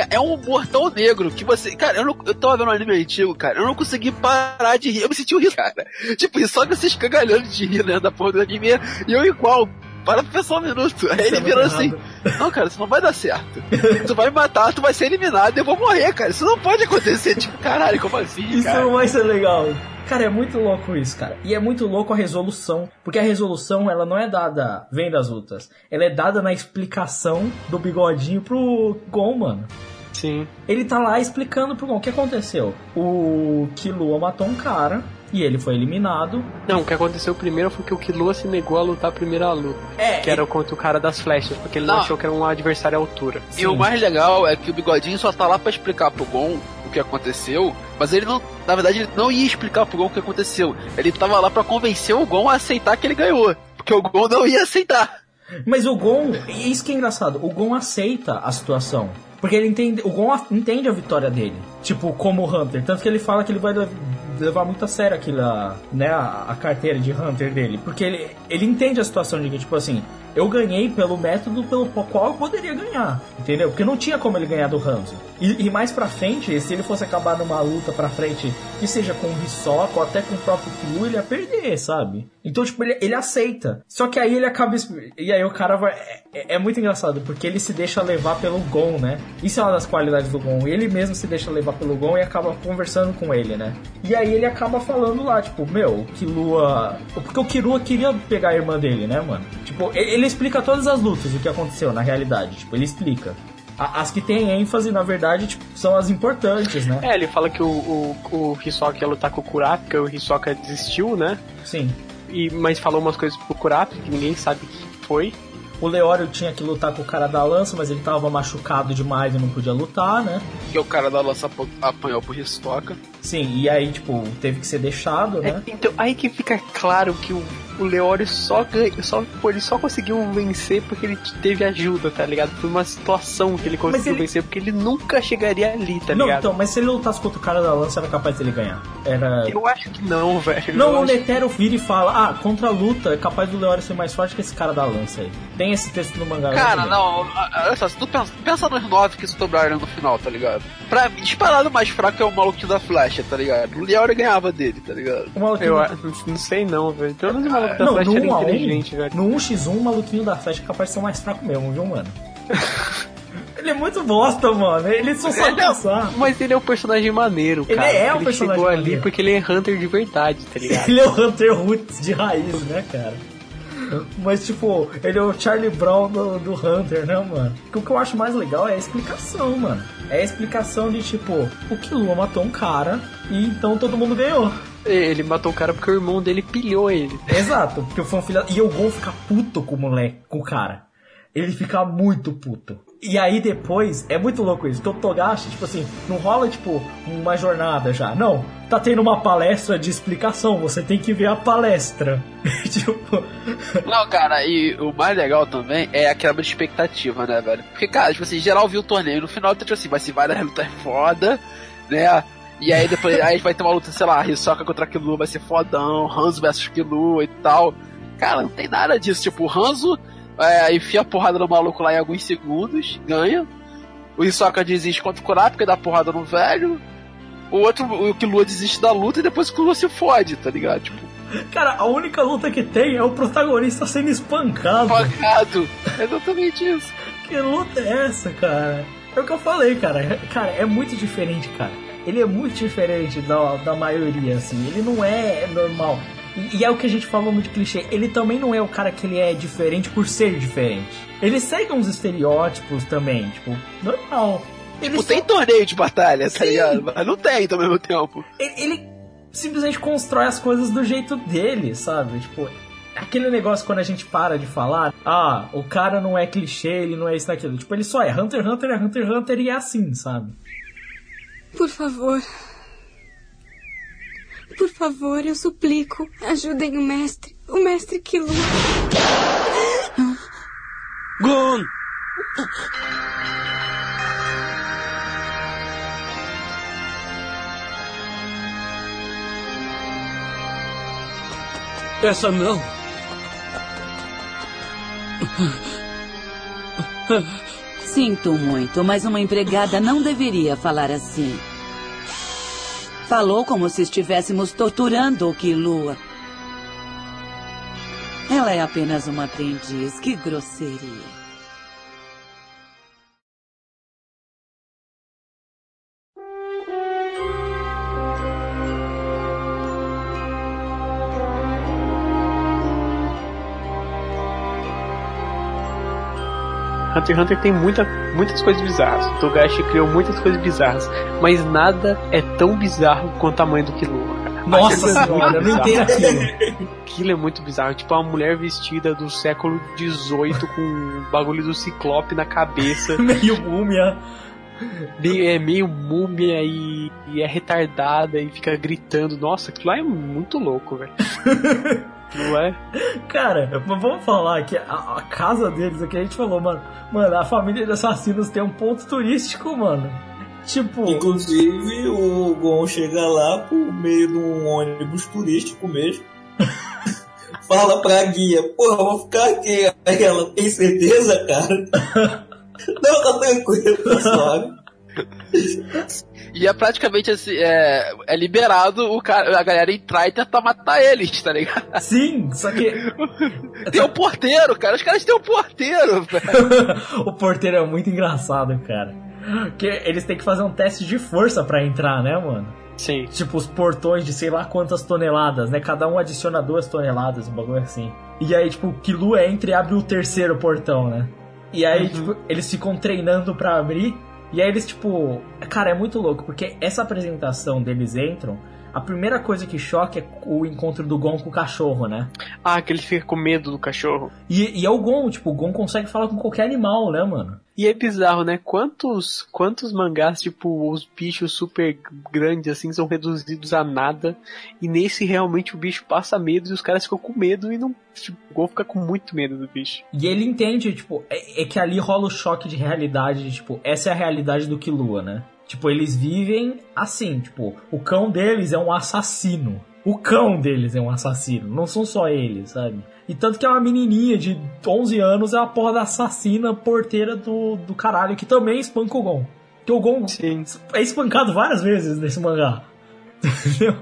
É um humor tão negro que você. Cara, eu, não, eu tava vendo um anime antigo, cara. Eu não consegui parar de rir. Eu me senti um rir, cara. Tipo, só que vocês cagalhando de rir, né? Da porra do anime. E eu igual. Para pra pensar um minuto. Aí Isso ele é virou assim. Não, cara, isso não vai dar certo. Tu vai me matar, tu vai ser eliminado e eu vou morrer, cara. Isso não pode acontecer. Tipo, caralho, como assim? Isso cara? não vai ser legal. Cara, é muito louco isso, cara. E é muito louco a resolução. Porque a resolução, ela não é dada vendo as lutas. Ela é dada na explicação do bigodinho pro Gon, mano. Sim. Ele tá lá explicando pro Gon o que aconteceu. O Killua matou um cara e ele foi eliminado. Não, o que aconteceu primeiro foi que o Killua se negou a lutar a primeira luta. É, Que era contra o cara das flechas, porque ele não, Não. achou que era um adversário à altura. E o mais legal é que o Bigodinho só tá lá pra explicar pro Gon o que aconteceu, mas ele não, na verdade, ele não ia explicar pro Gon o que aconteceu. Ele tava lá pra convencer o Gon a aceitar que ele ganhou, porque o Gon não ia aceitar. Mas o Gon, isso que é engraçado, o Gon aceita a situação. Porque ele entende, o Gon a- entende a vitória dele. Tipo, como Hunter. Tanto que ele fala que ele vai levar muito a sério aquilo, né, a, a carteira de Hunter dele. Porque ele, ele entende a situação de que, tipo assim, Eu ganhei pelo método pelo qual eu poderia ganhar, entendeu? Porque não tinha como ele ganhar do Hanzo. E, e mais pra frente, se ele fosse acabar numa luta pra frente, que seja com o Hisoka ou até com o próprio Kyu, ele ia perder, sabe? Então, tipo, ele, ele aceita. Só que aí ele acaba. E aí o cara vai. É, é muito engraçado, porque ele se deixa levar pelo Gon, né? Isso é uma das qualidades do Gon. Ele mesmo se deixa levar pelo Gon e acaba conversando com ele, né? E aí ele acaba falando lá, tipo, meu, o Killua. Porque o Kirua queria pegar a irmã dele, né, mano? Tipo, ele explica todas as lutas, o que aconteceu na realidade. Tipo, ele explica. As que tem ênfase, na verdade, tipo, são as importantes, né? É, ele fala que o, o, o Hisoka ia lutar com o Kurapika, o Hisoka desistiu, né? Sim. E, mas falou umas coisas pro Kurapika que ninguém sabe o que foi. O Leório tinha que lutar com o cara da lança, mas ele tava machucado demais e não podia lutar, né? Porque o cara da lança apanhou pro Hisoka. Sim, e aí, tipo, teve que ser deixado, né? É, então, aí que fica claro que o, o Leório só, só, pô, ele só conseguiu vencer porque ele teve ajuda, tá ligado? Foi uma situação que ele conseguiu ele... vencer, porque ele nunca chegaria ali, tá não, ligado? Então, mas se ele lutasse contra o cara da lança, era capaz dele ganhar. Era... Eu acho que não, velho. Não, o. Netero vira e fala, ah, contra a luta, é capaz do Leório ser mais forte que esse cara da lança aí. Tem esse texto no mangá. Cara, não, olha só, se tu pensa, pensa nos nove que sobraram no final, tá ligado? Pra mim, disparado mais fraco é o maluquinho da flecha, tá ligado? O Leório ganhava dele, tá ligado? O maluquinho Eu da... a- não sei não, velho. Pelo menos o maluco da Não, flecha no era 1 a 1, inteligente, velho. no 1x1, o maluquinho da flecha é capaz de ser mais fraco mesmo, viu, mano? ele é muito bosta, mano. Ele só sabe Ele é-. Mas ele é um personagem maneiro, Ele cara. é um personagem chegou ali porque ele é Hunter de verdade, tá ligado? Ele é o Hunter Roots de raiz, né, cara? Mas, tipo, ele é o Charlie Brown do, do Hunter, né, mano? O que eu acho mais legal é a explicação, mano. É a explicação de, tipo, o Killua matou um cara e então todo mundo ganhou. Ele matou o cara porque o irmão dele pilhou ele. Exato, porque foi um filho... E o Gon fica puto com o moleque, com o cara. Ele fica muito puto. E aí depois, é muito louco isso, que o Togashi, tipo assim, não rola, tipo, uma jornada já. Não, tá tendo uma palestra de explicação, você tem que ver a palestra. tipo... Não, cara, e o mais legal também é a quebra de expectativa, né, velho? Porque, cara, tipo assim, geral viu o torneio, no final tá tipo assim, vai ser várias lutas foda, né? E aí depois aí vai ter uma luta, sei lá, Hisoka contra Killua vai ser fodão, Hanzo versus Killua e tal. Cara, não tem nada disso, tipo, o Hanzo é, enfia a porrada no maluco lá em alguns segundos, ganha. O Hisoka desiste contra o Kurapika, dá porrada no velho. O outro, o Killua desiste da luta e depois o Killua se fode, tá ligado? Tipo, Cara, a única luta que tem é o protagonista sendo espancado. Espancado. É exatamente isso. Que luta é essa, cara? É o que eu falei, cara. Cara, é muito diferente, cara. Ele é muito diferente da, da maioria, assim. Ele não é normal. E, e é o que a gente falou muito clichê. Ele também não é o cara que ele é diferente por ser diferente. Ele segue uns estereótipos também, tipo, normal. Ele Tipo, tem torneio de batalha, tá ligado? Mas não tem ao mesmo tempo. ele, ele simplesmente constrói as coisas do jeito dele, sabe? Tipo, aquele negócio quando a gente para de falar, ah, o cara não é clichê, ele não é isso naquilo. Tipo, ele só é Hunter x Hunter, é Hunter x Hunter e é assim, sabe? Por favor. Por favor, eu suplico. Ajudem o mestre. O mestre Killua. Gon! Essa não. Sinto muito, mas uma empregada não deveria falar assim. Falou como se estivéssemos torturando o Kilua. Ela é apenas uma aprendiz. Que grosseria. Hunter x Hunter tem muita, muitas coisas bizarras. O Togashi criou muitas coisas bizarras, mas nada é tão bizarro quanto a mãe do Killua. Nossa Aquilo é senhora, muito não entendo bizarro. aquilo. Aquilo é muito bizarro. Tipo, uma mulher vestida do século XVIII com um bagulho do ciclope na cabeça. Meio múmia. Meio- é meio múmia e, e é retardada e fica gritando. Nossa, aquilo lá é muito louco, velho. Não é? Cara, mas vamos falar que a, a casa deles aqui, a gente falou, mano, mano, a família de assassinos tem um ponto turístico, mano. Tipo. Inclusive, o Gon chega lá por meio de um ônibus turístico mesmo. fala pra guia, porra, eu vou ficar aqui. Aí ela, tem certeza, cara? Não, tá tranquilo, tá suave. E é praticamente assim, é, é liberado o cara, a galera entrar e tentar matar eles, tá ligado? Sim, só que. Tem o porteiro, cara. Os caras têm o porteiro, velho. o porteiro é muito engraçado, cara. Que eles têm que fazer um teste de força pra entrar, né, mano? Sim. Tipo, os portões de sei lá quantas toneladas, né? Cada um adiciona duas toneladas, um bagulho assim. E aí, tipo, o Kilu entra e abre o terceiro portão, né? E aí, tipo, eles ficam treinando pra abrir. E aí eles, tipo. Cara, é muito louco, porque essa apresentação deles entram. A primeira coisa que choca é o encontro do Gon com o cachorro, né? Ah, que ele fica com medo do cachorro. E, e é o Gon, tipo, o Gon consegue falar com qualquer animal, né, mano? E é bizarro, né? Quantos, quantos mangás, tipo, os bichos super grandes, assim, são reduzidos a nada. E nesse, realmente, o bicho passa medo e os caras ficam com medo e não... Tipo, o Gon fica com muito medo do bicho. E ele entende, tipo, é, é que ali rola o choque de realidade, de, tipo, essa é a realidade do Killua, né? Tipo, eles vivem assim, tipo, o cão deles é um assassino. O cão deles é um assassino, não são só eles, sabe? E tanto que é uma menininha de 11 anos é a porra da assassina porteira do, do caralho, que também espanca o Gon. Que o Gon Sim. é espancado várias vezes nesse mangá. Entendeu?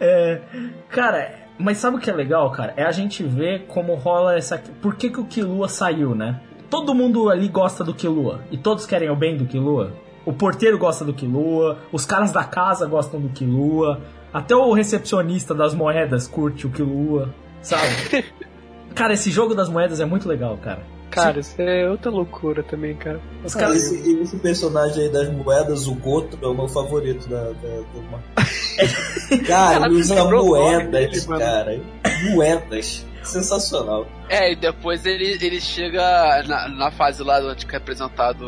É, cara, mas sabe o que é legal, cara? É a gente ver como rola essa. Por que, que o Killua saiu, né? Todo mundo ali gosta do Killua. E todos querem o bem do Killua. O porteiro gosta do Killua. Os caras da casa gostam do Killua. Até o recepcionista das moedas curte o Killua. Sabe? cara, esse jogo das moedas é muito legal, cara. Cara, isso é outra loucura também, cara. Os Cara, caras. esse, esse personagem aí das moedas, o Goto, é o meu favorito da, da, da... Cara, ele usa nome moedas, mano. cara. Moedas. Sensacional. É, e depois ele, ele chega na, na fase lá onde é apresentado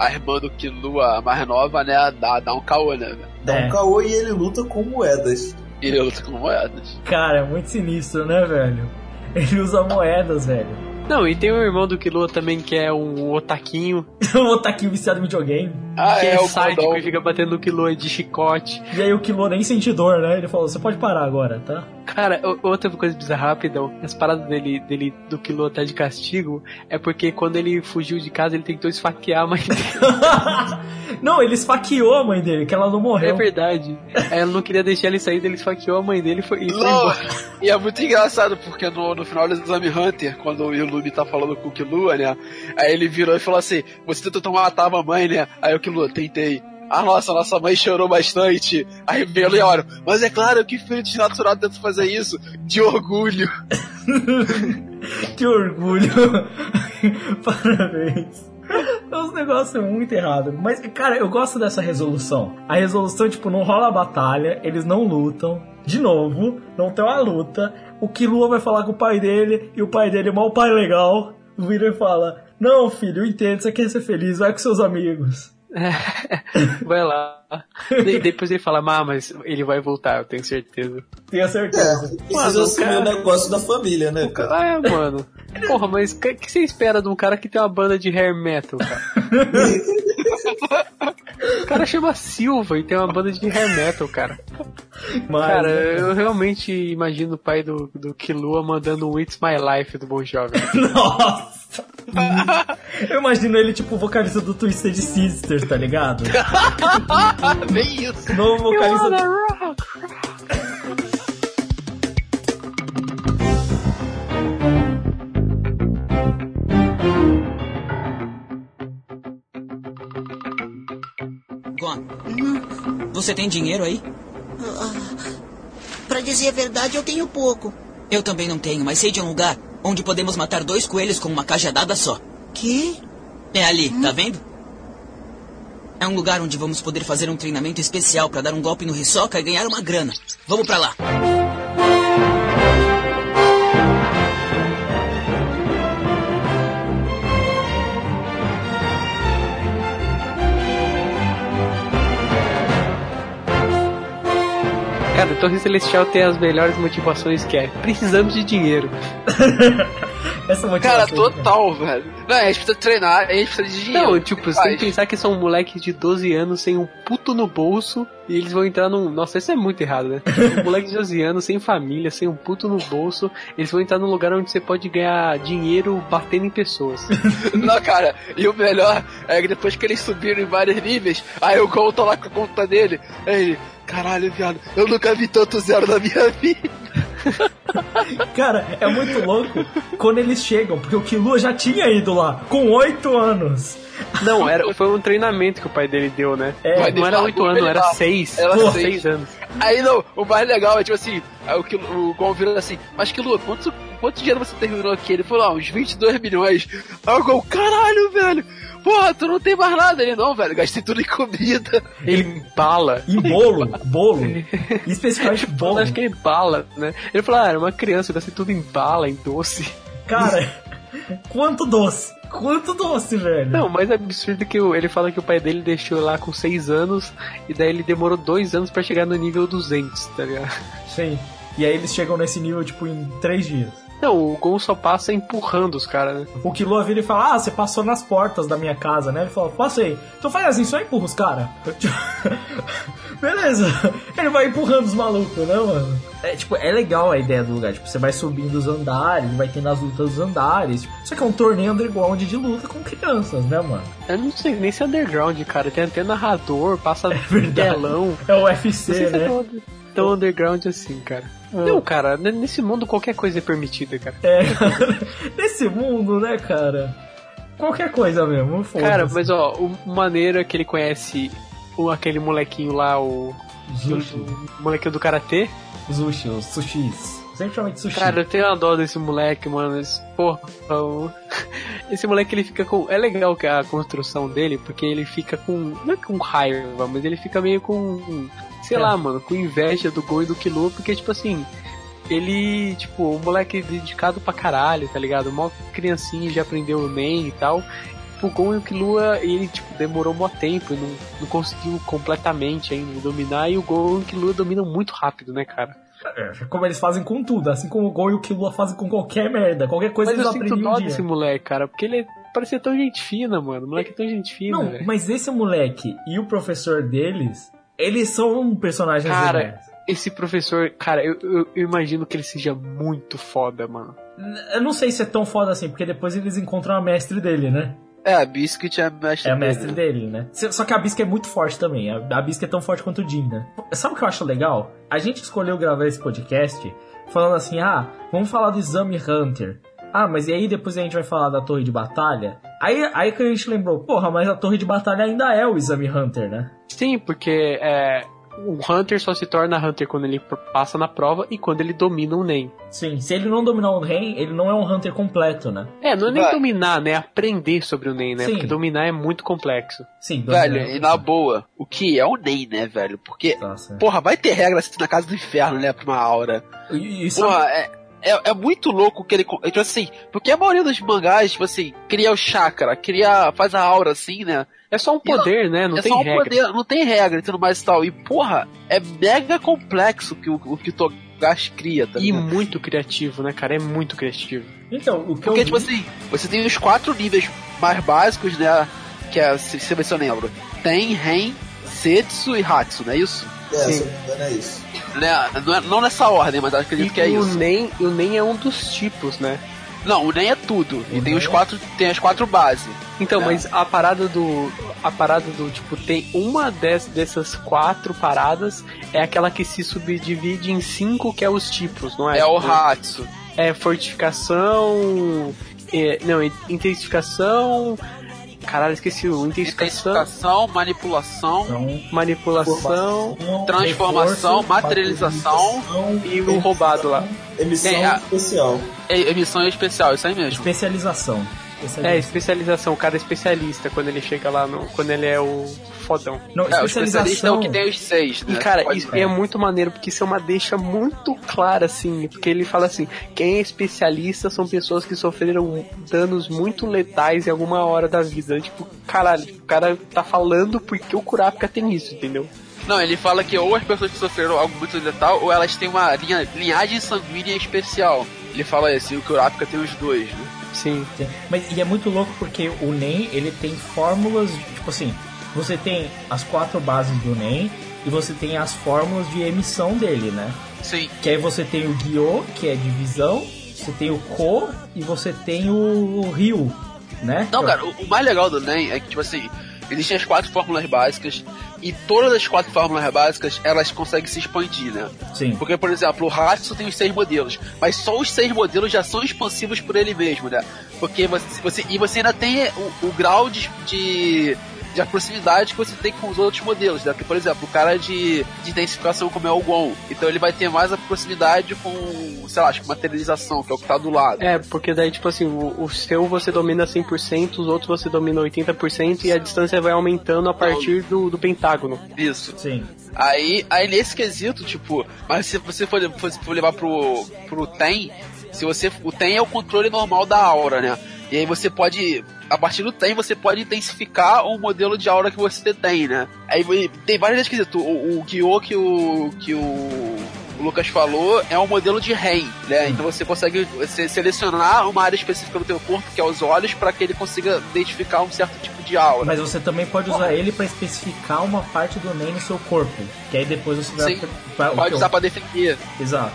a irmã do Killua, a mais nova, né? Dá, dá um caô, né? velho? Dá É. um caô e ele luta com moedas. E ele luta com moedas. Cara, é muito sinistro, né, velho? Ele usa moedas, velho. Não, e tem o irmão do Killua também, que é um otaquinho, O Otaquinho viciado em videogame. Ah, que é, é o sádico e fica batendo no Killua de chicote. E aí o Killua nem sente dor, né? Ele falou, você pode parar agora, tá? Cara, outra coisa bizarra, rapidão. As paradas dele, dele do Killua tá de castigo é porque quando ele fugiu de casa, ele tentou esfaquear a mãe dele. não, ele esfaqueou a mãe dele, que ela não É morreu. verdade. Aí ela não queria deixar ele sair, ele esfaqueou a mãe dele e foi, e foi embora. e é muito engraçado, porque no, no final do Exame Hunter, quando o Ilumi tá falando com o Killua, né? Aí ele virou e falou assim: Você tentou matar a mamãe, né? Aí o Killua, tentei. Ah, nossa, nossa mãe chorou bastante. Aí veio o Leório, mas é claro que filho desnaturado tenta fazer isso, de orgulho. que orgulho. Parabéns. É uns negócios muito errados. Mas, cara, eu gosto dessa resolução. A resolução, tipo, não rola a batalha, eles não lutam. De novo, não tem uma luta. O Killua vai falar com o pai dele, e o pai dele, mal pai legal, vira e fala: Não, filho, eu entendo, você quer ser feliz, vai com seus amigos. Vai lá. De- depois ele fala, ah, mas ele vai voltar, eu tenho certeza. Tenha certeza. Precisa Mano, assumir cara- o negócio da família, né, cara? Ah, é, mano. Porra, mas o que, que você espera de um cara que tem uma banda de hair metal, cara? o cara chama Silva e tem uma banda de hair metal, cara. Mas, cara, né, eu realmente imagino o pai do, do Killua mandando um It's My Life do Bon Jovi. Nossa! Eu imagino ele tipo o vocalista do Twisted Sister, tá ligado? Bem isso. Novo vocalista você tem dinheiro aí? Pra dizer a verdade, eu tenho pouco. Eu também não tenho, mas sei de um lugar onde podemos matar dois coelhos com uma cajadada só. Que? É ali, tá vendo? É um lugar onde vamos poder fazer um treinamento especial pra dar um golpe no Hisoka e ganhar uma grana. Vamos pra lá. Cara, a Torre Celestial tem as melhores motivações que é precisamos de dinheiro. Essa Cara, motivação. total, velho. Não, a gente precisa treinar, a gente precisa de dinheiro. Não, tipo, você tem que pensar que são moleques de 12 anos sem um puto no bolso e eles vão entrar num. Nossa, isso é muito errado, né? Tipo, moleque de 12 anos, sem família, sem um puto no bolso, eles vão entrar num lugar onde você pode ganhar dinheiro batendo em pessoas. Não, cara, e o melhor é que depois que eles subiram em vários níveis, aí o Gol tá lá com a conta dele, aí ele, caralho, viado, eu nunca vi tanto zero na minha vida. Cara, é muito louco quando eles chegam, porque o Killua já tinha ido lá, com 8 anos. Não, era, foi um treinamento que o pai dele deu, né? É, não era 8 anos, era 6. Era seis. 6 anos. Aí não, o mais legal é tipo assim, aí o, Kil- o Gon vira assim, mas que quanto, quanto dinheiro você terminou aqui? Ele falou, ah, uns 22 milhões. Aí o Gon, caralho, velho, porra, tu não tem mais nada. Ele, não, velho, gastei tudo em comida. Ele bala. Em bolo, bolo. Especificamente bolo. Acho que é bala, né? Ele falou, ah, era uma criança, eu gastei tudo em bala, em doce. Cara, quanto doce. Quanto doce, velho. Não, mas é absurdo que ele fala que o pai dele deixou lá com 6 anos e daí ele demorou 2 anos pra chegar no nível 200, tá ligado? Sim. E aí eles chegam nesse nível, tipo, em 3 dias. Não, o Gon só passa empurrando os caras, né? O Killua vira e fala, ah, você passou nas portas da minha casa, né? Ele fala, passei. Então faz assim, só empurra os caras. Beleza. Ele vai empurrando os malucos, né, mano? É, tipo, é legal a ideia do lugar. Tipo, você vai subindo os andares, vai tendo as lutas dos andares. Só que é um torneio underground de luta com crianças, né, mano? Eu não sei nem se é underground, cara. Tem até narrador, passa verdade. telão. É o Não UFC, é né? Tão, underground assim, cara. Não, cara, n- nesse mundo qualquer coisa é permitida, cara. É, nesse mundo, né, cara? Qualquer coisa mesmo, foda Cara, mas ó, o maneiro é que ele conhece o, aquele molequinho lá, o. Zushi. O molequinho do karatê. Zushi, os sushis. Sempre chama de sushi. Cara, eu tenho uma dó desse moleque, mano. Esse, porra, o- esse moleque ele fica com. É legal que a construção dele, porque ele fica com. Não é com raiva, mas ele fica meio com. Sei É. lá, mano, com inveja do Gol e do Killua, porque, tipo assim. Ele, tipo, um moleque dedicado pra caralho, tá ligado? Mó criancinha já aprendeu o Nen e tal. O Gon e o Killua, ele, tipo, demorou mó tempo e não, não conseguiu completamente ainda dominar. E o Gon e o Killua dominam muito rápido, né, cara? É, como eles fazem com tudo, assim como o Gon e o Killua fazem com qualquer merda. Qualquer coisa Mas eles eu sinto aprendem um dó desse moleque, cara, porque ele parecia tão gente fina, mano. O moleque é tão gente fina, Não, velho. mas esse moleque e o professor deles, eles são personagens Cara, legais. esse professor, cara, eu, eu- eu imagino que ele seja muito foda, mano. Eu não sei se é tão foda assim, porque depois eles encontram a mestre dele, né? É, a Biscuit é a mestre É a dele, mestre né? dele, né? Só que a Bisca é muito forte também. A Bisca é tão forte quanto o Jin, né? Sabe o que eu acho legal? A gente escolheu gravar esse podcast falando assim: ah, vamos falar do Exame Hunter. Ah, mas e aí depois a gente vai falar da Torre de Batalha? Aí, aí que a gente lembrou, porra, mas a Torre de Batalha ainda é o Exame Hunter, né? Sim, porque é, o Hunter só se torna Hunter quando ele passa na prova e quando ele domina o Nen. Sim, se ele não dominar o Ren, ele não é um Hunter completo, né? É, não é nem Vai. dominar, né? Aprender sobre o Nen, né? Sim. Porque dominar é muito complexo. Sim, Velho, dominar- e na boa, o que é o Ney, né, velho? Porque, Nossa. porra, vai ter regra assim na casa do inferno, né, pra uma aura. E, e sabe- Porra, é, é, é muito louco que ele. é, Tipo assim, porque a maioria dos mangás, tipo assim, cria o chakra, cria. faz a aura assim, né? É só um poder, né? Não é tem só um regra. poder, não tem regra e tudo mais e tal. E, porra, é mega complexo que o, o que o Togashi cria, tá E muito criativo, né, cara? É muito criativo. Então, o que Porque, eu tipo assim, você tem os quatro níveis mais básicos, né? Que é, se, se eu lembro. Tem Ren, Setsu e Hatsu, não é isso? É, Sim. se eu não é isso. Né? Não, é- não nessa ordem, mas acredito E que é o isso. Nen, o Nen é um dos tipos, né? Não, o Nen é tudo. E O tem Nen os quatro. Tem as quatro bases. Então, É. mas a parada do. A parada do, tipo, tem uma des, dessas quatro paradas é aquela que se subdivide em cinco, que é os tipos, não é? É o Tipo, Hatsu. É fortificação. é, não, intensificação. Caralho, esqueci o intensificação, Intensificação, manipulação, Então, manipulação transformação, reforço, materialização materialização, e o roubado lá. Emissão É, a- especial. é, emissão especial, isso aí mesmo. especialização. É, especialização, o cara é especialista quando ele chega lá, no, quando ele é o fodão. Não, É, o especialista é o que tem os seis, E né? cara, Pode- isso é muito maneiro, porque isso é uma deixa muito clara, assim, porque ele fala assim, quem é especialista são pessoas que sofreram danos muito letais em alguma hora da vida. Tipo, caralho, o cara tá falando porque o Kurapika tem isso, entendeu? Não, ele fala que ou as pessoas que sofreram algo muito letal, ou elas têm uma linha, linhagem sanguínea especial. Ele fala e o Kurapika tem os dois, né? Sim. Mas e é muito louco porque o NEM, ele tem fórmulas, tipo assim, você tem as quatro bases do NEM e você tem as fórmulas de emissão dele, né? Sim. Que aí você tem o Gyo, que é divisão, você tem o Ko e você tem o Ryu, né? Não, cara, o, o mais legal do NEM é que, tipo assim, existem as quatro fórmulas básicas e todas as quatro fórmulas básicas elas conseguem se expandir, né? Sim. Porque, por exemplo, o Hatsu tem os seis modelos, mas só os seis modelos já são expansivos por ele mesmo, né? Porque você, você e você ainda tem o, o grau de, de de proximidade que você tem com os outros modelos, né? Porque, por exemplo, o cara de, de intensificação como é o Gon, então ele vai ter mais a proximidade com, sei lá, acho que materialização, que é o que tá do lado. É, porque daí, tipo assim, o, o seu você domina 100%, os outros você domina 80% e a distância vai aumentando a partir do, do pentágono. Isso. Sim. Aí, aí nesse quesito, tipo, mas se você for, for, for levar pro, pro TEM, se você. O TEM é o controle normal da aura, né? E aí você pode. A partir do TEM você pode intensificar o modelo de aura que você tem, né? Aí tem vários esquisitos. O, o Gyo que o. que o. O Lucas falou é um modelo de REM, né? Então você consegue você selecionar uma área específica no teu corpo, que é os olhos, para que ele consiga identificar um certo tipo de aura. Mas você também pode usar ele para especificar uma parte do NEM no seu corpo, que aí depois você vai Sim, pode usar para defender. Exato.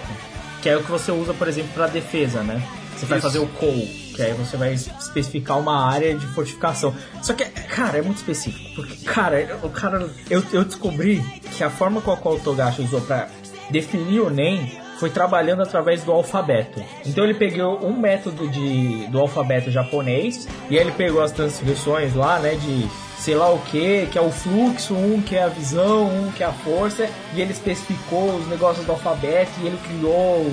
Que é o que você usa, por exemplo, para defesa, né? Você vai Isso. fazer o call, que aí você vai especificar uma área de fortificação. Só que, cara, é muito específico. Porque, cara, o cara. Eu, eu descobri que a forma com a qual o Togashi usou pra definir o NEM foi trabalhando através do alfabeto. Então ele pegou um método de, do alfabeto japonês e aí ele pegou as transcrições lá, né, de sei lá o que, que é o fluxo, um que é a visão, um que é a força, e ele especificou os negócios do alfabeto e ele criou.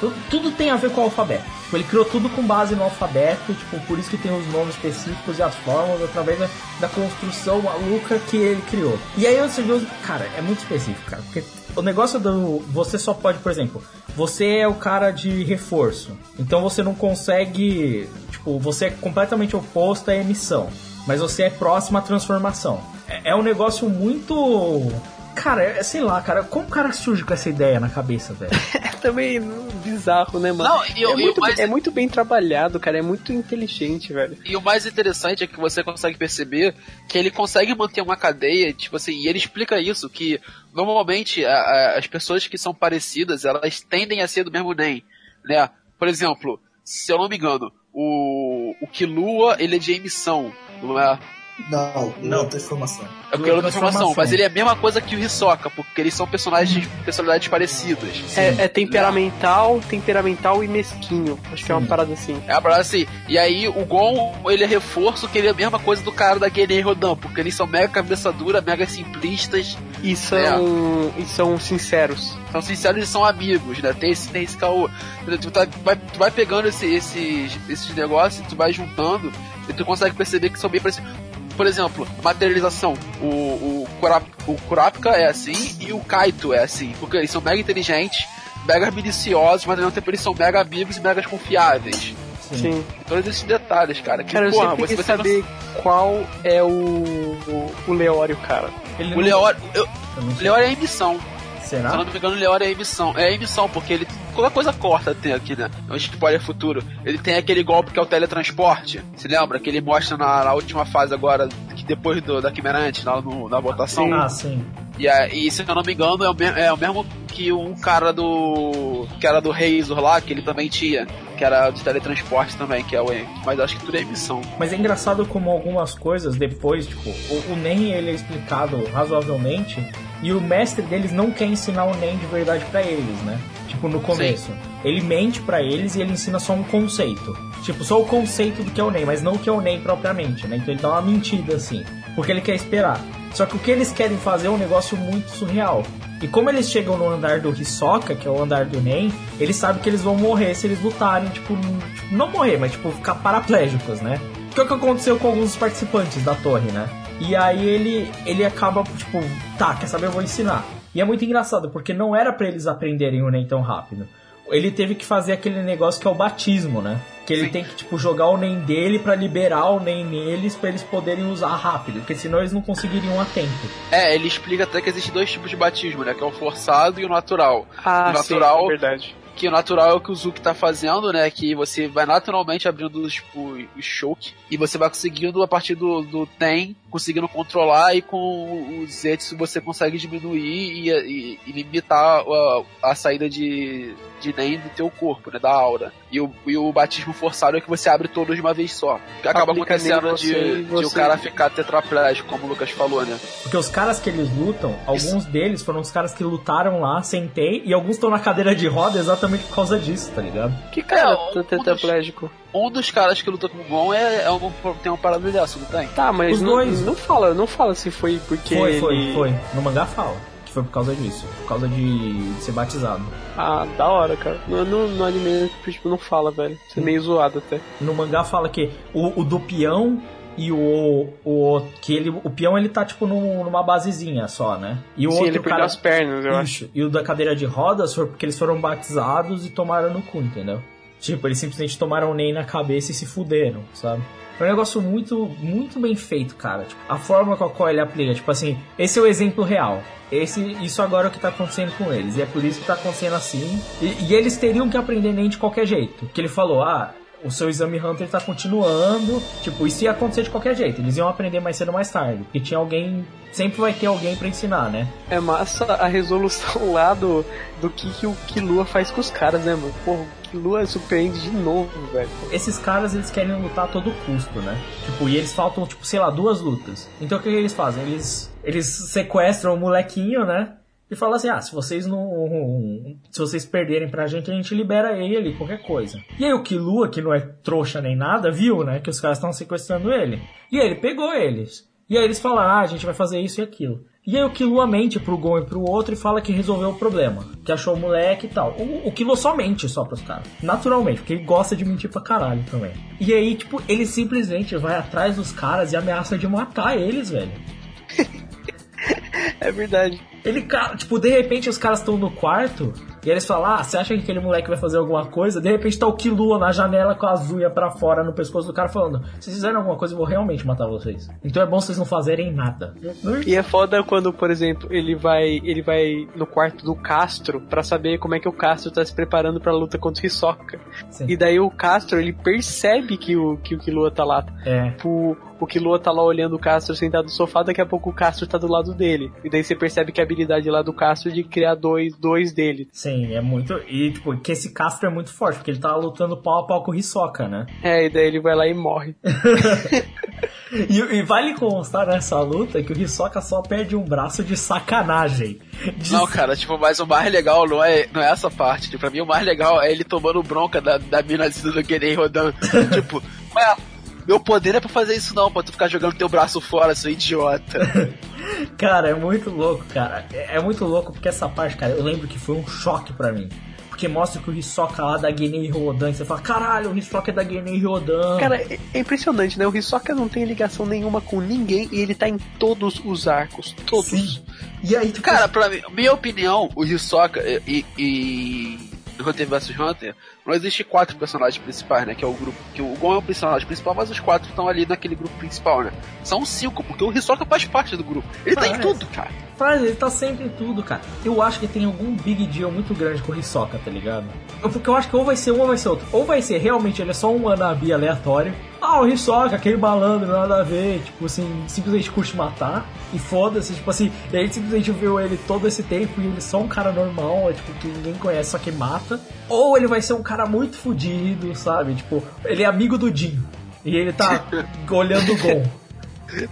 Tudo, tudo tem a ver com o alfabeto. Tipo, ele criou tudo com base no alfabeto, tipo, por isso que tem os nomes específicos e as fórmulas, através da, da construção maluca que ele criou. E aí você viu, cara, é muito específico, cara, porque o negócio do. Você só pode, por exemplo, você é o cara de reforço. Então você não consegue. Tipo, você é completamente oposto à emissão. Mas você é próximo à transformação. É, é um negócio muito. Cara, é, sei lá, cara, como o cara surge com essa ideia na cabeça, velho? É também bizarro, né, mano? Não, e é, e muito, mais- é muito bem trabalhado, cara. É muito inteligente, velho. E o mais interessante é que você consegue perceber que ele consegue manter uma cadeia, tipo assim, e ele explica isso, que normalmente a- a- as pessoas que são parecidas, elas tendem a ser do mesmo NEM, né? Por exemplo, se eu não me engano, o, o Kilua, ele é de emissão, não é? Não, não, transformação. É o Kilua da transformação, mas ele é a mesma coisa que o Hisoka, porque eles são personagens de personalidades parecidas. É, é temperamental, temperamental e mesquinho. Acho que é uma parada assim. É uma parada assim. E aí o Gon, ele é reforço, que ele é a mesma coisa do cara da Guerreiro Rodan, porque eles são mega cabeça dura, mega simplistas. E são, É. e são sinceros. São sinceros e são amigos, né? Tem esse, tem esse caô. Tu, tá- vai, tu vai pegando esse- esses, esses negócios, tu vai juntando, e tu consegue perceber que são bem parecidos. Por exemplo, materialização. O, o, Kurap, o Kurapika é assim e o Kaito é assim. Porque eles são mega inteligentes, mega miliciosos, mas ao mesmo tempo eles são mega amigos e mega confiáveis. Sim. Todos esses detalhes, cara. Que, Cara, eu porra, sempre você, quis você saber qual é o, o, o Leório, cara. Ele O não- Leório. eu- Eu não. Leório é emissão. Será? Se eu não me engano, o Leório é emissão. É emissão, porque ele. Qualquer coisa corta tem aqui, né? É um spoiler futuro. Ele tem aquele golpe que é o teletransporte. Se lembra? Que ele mostra na, na última fase agora, que depois do, da Quimerante, lá no, na votação. Ah, sim. E, a- e se eu não me engano, é o, me- é o mesmo que um cara do. que era do Razor lá, que ele também tinha. Que era de teletransporte também, que é o. Mas acho que tudo é emissão. Mas é engraçado como algumas coisas depois, tipo, o, o NEM ele é explicado razoavelmente e o mestre deles não quer ensinar o NEM de verdade pra eles, né? Tipo, no começo. Ele mente pra eles e ele ensina só um conceito. Tipo, só o conceito do que é o NEM, mas não o que é o NEM propriamente, né? Então ele dá uma mentira assim, porque ele quer esperar. Só que o que eles querem fazer é um negócio muito surreal. E como eles chegam no andar do Hisoka, que é o andar do Nen, eles sabem que eles vão morrer se eles lutarem, tipo, não morrer, mas tipo, ficar paraplégicos, né? Que é o que aconteceu com alguns participantes da torre, né? E aí ele, ele acaba, tipo, tá, quer saber, eu vou ensinar. E é muito engraçado, porque não era pra eles aprenderem o Nen tão rápido. Ele teve que fazer aquele negócio que é o batismo, né? Que ele tem que, tipo, jogar o NEM dele pra liberar o NEM neles pra eles poderem usar rápido, porque senão eles não conseguiriam a tempo. É, ele explica até que existem dois tipos de batismo, né? Que é o forçado e o natural. Ah, o natural, sim, é verdade. que o natural é o que o Zuki tá fazendo, né? Que você vai naturalmente abrindo tipo, o choke e você vai conseguindo, a partir do, do Ten, conseguindo controlar e com o Zetsu você consegue diminuir e, e, e limitar a, a, saída de, de Nen do teu corpo, né? Da aura. E o, e o batismo forçado é que você abre todos de uma vez só. Que acaba Aplica acontecendo nele de, você- de você- o cara ficar tetraplégico, como o Lucas falou, né? Porque os caras que eles lutam, alguns deles foram os caras que lutaram lá, sentei, e alguns estão na cadeira de roda exatamente por causa disso, tá ligado? Que cara É, tetraplégico? Um dos caras que luta com o Gon é, é um, tem uma parada dessa, não tem? Tá, mas Os não, dois. não fala, não fala se foi porque Foi, foi, ele- foi. No mangá fala. Que foi por causa disso. Por causa de ser batizado. Ah, da hora, cara. No, no, no anime, tipo, não fala, velho. Isso é meio zoado até. No mangá fala que o, o do peão e o, o que ele o peão ele tá tipo num- numa basezinha só, né? E o Sim, outro ele cara as pernas, eu acho. Isso. E o da cadeira de rodas foi porque eles foram batizados e tomaram no cu, entendeu? Tipo, eles simplesmente tomaram nem na cabeça e se fuderam, sabe? É um negócio muito, muito bem feito, cara. Tipo, a forma com a qual ele aplica, tipo assim, esse é o exemplo real. Esse, isso agora é o que tá acontecendo com eles. E é por isso que tá acontecendo assim. E, e eles teriam que aprender nem de qualquer jeito. Porque ele falou, ah, o seu exame Hunter tá continuando. Tipo, isso ia acontecer de qualquer jeito. Eles iam aprender mais cedo ou mais tarde. Porque tinha alguém. Sempre vai ter alguém pra ensinar, né? É massa a resolução lá do, do que, que o Killua faz com os caras, né, mano? Porra, o Killua surpreende de novo, velho. esses caras eles querem lutar a todo custo, né? Tipo, e eles faltam, tipo, sei lá, duas lutas. Então o que eles fazem? Eles, eles sequestram o molequinho, né? E falam assim: ah, se vocês não. Se vocês perderem pra gente, a gente libera ele, qualquer coisa. E aí o Killua, que não é trouxa nem nada, viu, né? Que os caras estão sequestrando ele. E aí ele pegou eles. E aí eles falaram: ah, a gente vai fazer isso e aquilo. E aí o Killua mente pro Gon e pro outro e fala que resolveu o problema. Que achou o moleque e tal. O, o Killua só mente só pros caras. Naturalmente, porque ele gosta de mentir pra caralho também. E aí, tipo, ele simplesmente vai atrás dos caras e ameaça de matar eles, velho. É verdade. Ele, tipo, de repente os caras estão no quarto e eles falam: Ah, você acha que aquele moleque vai fazer alguma coisa? De repente tá o Killua na janela com as unhas pra fora no pescoço do cara falando: Se fizerem alguma coisa, eu vou realmente matar vocês. Então é bom vocês não fazerem nada. E é foda quando, por exemplo, ele vai ele vai no quarto do Castro pra saber como é que o Castro tá se preparando pra luta contra o Hisoka. Sim. E daí o Castro, ele percebe que o, que o Killua tá lá. É. O, o Killua tá lá olhando o Castro sentado no sofá, daqui a pouco o Castro tá do lado dele. E daí você percebe que a habilidade lá do Castro é de criar dois, dois dele. Sim, é muito. E, tipo, que esse Castro é muito forte, porque ele tá lutando pau a pau com o Hisoka, né? É, e daí ele vai lá e morre. E, e vale constar nessa luta que o Hisoka só perde um braço de sacanagem. De- Não, cara, tipo, mas o mais legal não é, não é essa parte. Tipo, pra mim o mais legal é ele tomando bronca da, da mina do Guerreiro rodando. tipo, ué, meu poder é pra fazer isso não, pra tu ficar jogando teu braço fora, seu idiota. Cara, é muito louco, cara. É, é muito louco porque essa parte, cara, eu lembro que foi um choque pra mim. Porque mostra que o Hisoka lá da Genei Ryodan, você fala, caralho, o Hisoka é da Genei Ryodan. Cara, é, é impressionante, né? O Hisoka não tem ligação nenhuma com ninguém e ele tá em todos os arcos. Todos. Sim. E aí, tipo, Cara, pra mim, minha opinião, o Hisoka e, e, e Hunter vs Hunter, não existe quatro personagens principais, né? Que é o grupo. Que o Gon é o personagem principal, mas os quatro estão ali naquele grupo principal, né? São cinco, porque o Hisoka faz parte do grupo. Ele tá em tudo, cara. Faz, ele tá sempre em tudo, cara. Eu acho que tem algum big deal muito grande com o Hisoka, tá ligado? Porque eu acho que ou vai ser um ou vai ser outro. Ou vai ser realmente ele é só um anabi aleatório. Ah, o Hisoka, aquele malandro, nada a ver. Tipo assim, simplesmente curte matar. E foda-se, tipo assim, e a gente simplesmente viu ele todo esse tempo e ele é só um cara normal, é, tipo, que ninguém conhece, só que mata. Ou ele vai ser um cara muito fudido, sabe? Tipo, ele é amigo do Jin. E ele tá olhando o Gon.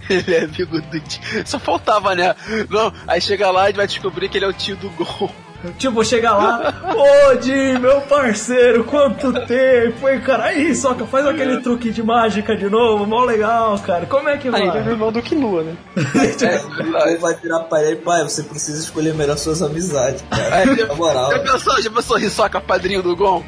Ele é amigo do tio. Só faltava, né? Não, aí chega lá e vai descobrir que ele é o tio do Gon. Tipo, chega lá, ô Jim, meu parceiro, quanto tempo, hein, cara? Aí, Soca, faz aquele truque de mágica de novo, mó legal, cara. Como é que vai? Aí ele é o irmão do Killua, né? Ou vai virar pra ele, pai, você precisa escolher melhor suas amizades, cara. Aí, Na moral. Já pensou, já pensou Hisoka, padrinho do Gon?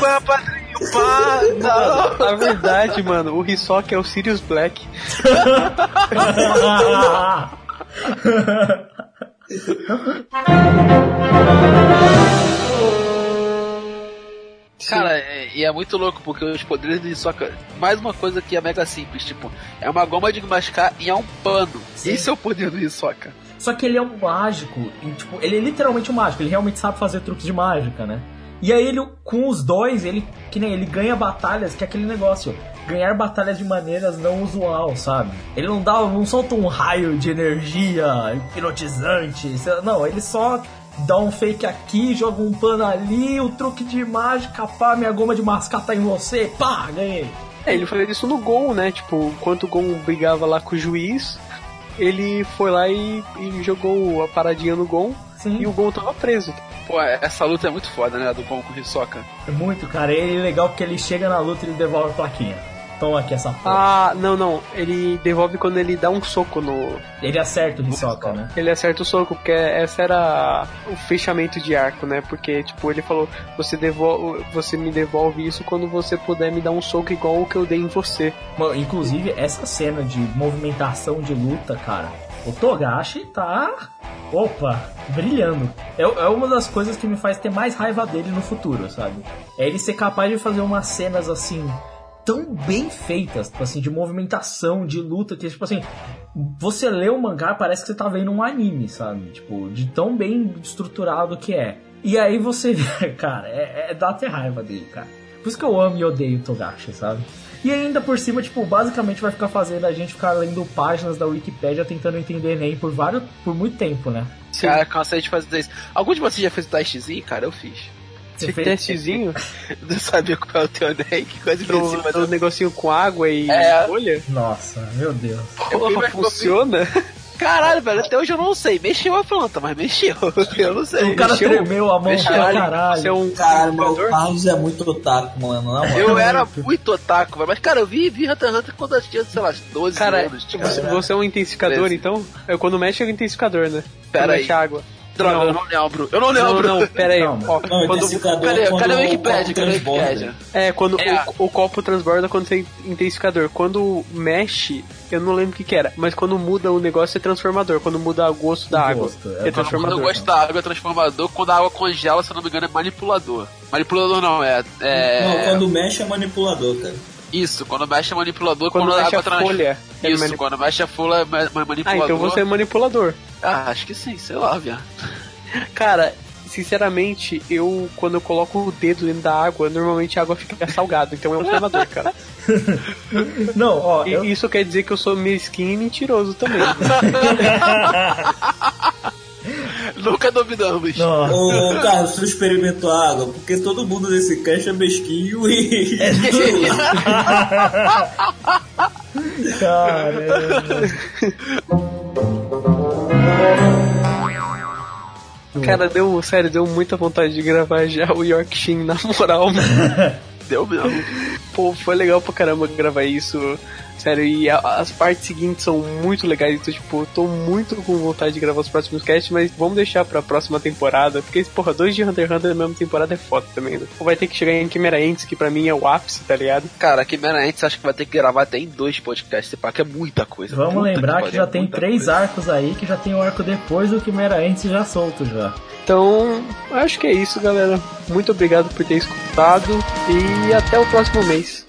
Pá, padrinho, pá, não. Na verdade, mano, o Hisoka é o Sirius Black. Cara, é- e é muito louco, porque os poderes do Hisoka. Mais uma coisa que é mega simples, tipo, é uma goma de mascar e é um pano. Sim. Esse é o poder do Hisoka. Só que ele é um mágico, e, tipo, ele é literalmente um mágico, ele realmente sabe fazer truques de mágica, né? E aí ele, com os dois, ele que nem ele ganha batalhas, que é aquele negócio, ganhar batalhas de maneiras não usual, sabe? Ele não dá, não solta um raio de energia hipnotizante, não, ele só dá um fake aqui, joga um pano ali, o truque de mágica, pá, minha goma de mascar tá em você, pá, ganhei. É, ele fazia isso no Gon, né? Tipo, enquanto o Gon brigava lá com o juiz, ele foi lá e, e jogou a paradinha no Gon e o Gon tava preso. Pô, essa luta é muito foda, né? Do Gon com o Hisoka. É muito, cara. E ele é legal porque ele chega na luta e ele devolve a plaquinha. Toma aqui essa porra. Ah, não, não. Ele devolve quando ele dá um soco no. Ele acerta o Hisoka, né? Ele acerta o soco, porque essa era o fechamento de arco, né? Porque, tipo, ele falou: você, devolve, você me devolve isso quando você puder me dar um soco igual o que eu dei em você. Mano, inclusive, essa cena de movimentação de luta, cara. O Togashi tá. Opa, brilhando. É, é uma das coisas que me faz ter mais raiva dele no futuro, sabe? É ele ser capaz de fazer umas cenas assim tão bem feitas, tipo assim, de movimentação, de luta, que, tipo assim, você lê o mangá, parece que você tá vendo um anime, sabe? Tipo, de tão bem estruturado que é. E aí você cara, é, é dá até raiva dele, cara. Por isso que eu amo e odeio Togashi, sabe? E ainda por cima, tipo, basicamente vai ficar fazendo a gente ficar lendo páginas da Wikipédia tentando entender nem por vários, por muito tempo, né? Cara, cansei de fazer isso. Algum de vocês já fez o testezinho? Cara, eu fiz. Você fez testezinho? Não sabia qual é o teu deck, que coisa do, cima, do negocinho com água e É. folha? Nossa, meu Deus. Porra, funciona? Caralho, velho, até hoje eu não sei. Mexeu a planta, mas mexeu. Eu não sei. O cara Mexeu? tremeu a mão pra caralho. Você é um Cara, o Carlos é muito otaku, mano. Na moral. Eu era muito otaku, velho. Mas, cara, eu vi, vi Hunter x Hunter quando eu tinha, sei lá, 12 Cara, anos. tipo, cara. você é um intensificador, então? É quando mexe é o intensificador, né? Pera Quando aí. mexe a água. Droga, eu não lembro. Eu não Não, lembro. não, pera aí. Ó, Não, quando, Cadê, é quando cadê o o Wikipedia? Cadê o transborda. Wikipedia? é, quando É. o, o copo transborda quando você é intensificador. Quando mexe, eu não lembro o que que era, mas quando muda o negócio é transformador. Quando muda o gosto da O água, gosto, é é, Quando transformador. eu gosto da água é transformador, quando a água congela, se eu não me engano, é manipulador. Manipulador não, é. é... Não, quando mexe é manipulador, cara. Isso, quando mexe é manipulador, Quando quando, a mexe água a trans- folha, é Isso, manip- quando mexe a folha é ma- ma- manipulador. Ah, então você é manipulador. Ah, acho que sim, sei lá, viado. Cara, sinceramente, eu quando eu coloco o dedo dentro da água, normalmente a água fica salgada, então é um formador, cara. Não, ó, E eu, isso quer dizer que eu sou mesquinho e mentiroso também. Nunca duvidamos. Ô, Carlos, tu experimentou a água? Porque todo mundo nesse cast é mesquinho e. Caramba. Cara, deu, sério, deu muita vontade de gravar já o Yorkshire na moral, mano. Deu mesmo. Pô, foi legal pra caramba gravar isso. Sério, e a- as partes seguintes são muito legais. Então, tipo, eu tô muito com vontade de gravar os próximos casts, mas vamos deixar pra próxima temporada. Porque, porra, dois de Hunter x Hunter na mesma temporada é foda também. Né? Vai ter que chegar em Chimera Ants, que pra mim é o ápice, tá ligado? Cara, aqui antes acho que vai ter que gravar até em dois podcasts, esse que é muita coisa. Vamos Puta lembrar que, pariu, já é tem três coisa. arcos aí, que já tem o arco depois do Quimera Ents já solto já. Então, acho que é isso, galera. Muito obrigado por ter escutado e até o próximo mês.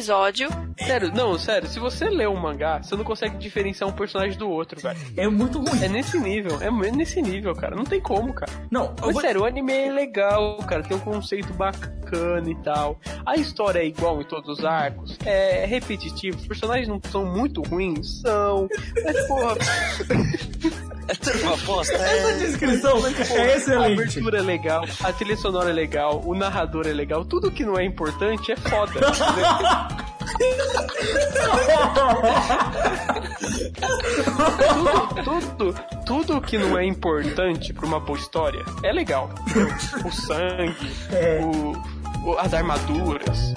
Episódio. Sério, não, sério, se você lê um mangá, você não consegue diferenciar um personagem do outro, velho. É muito ruim. É nesse nível, é nesse nível, cara. Não tem como, cara. Não, Mas vou... sério, o anime é legal, cara. Tem um conceito bacana e tal. A história é igual em todos os arcos. É repetitivo. Os personagens não são muito ruins? São. Mas, porra. É tudo uma bosta. Essa descrição é excelente. A abertura é legal, a trilha sonora é legal, o narrador é legal. Tudo que não é importante é foda. tudo, tudo, tudo que não é importante pra uma boa história é legal. O sangue, o, o- as armaduras,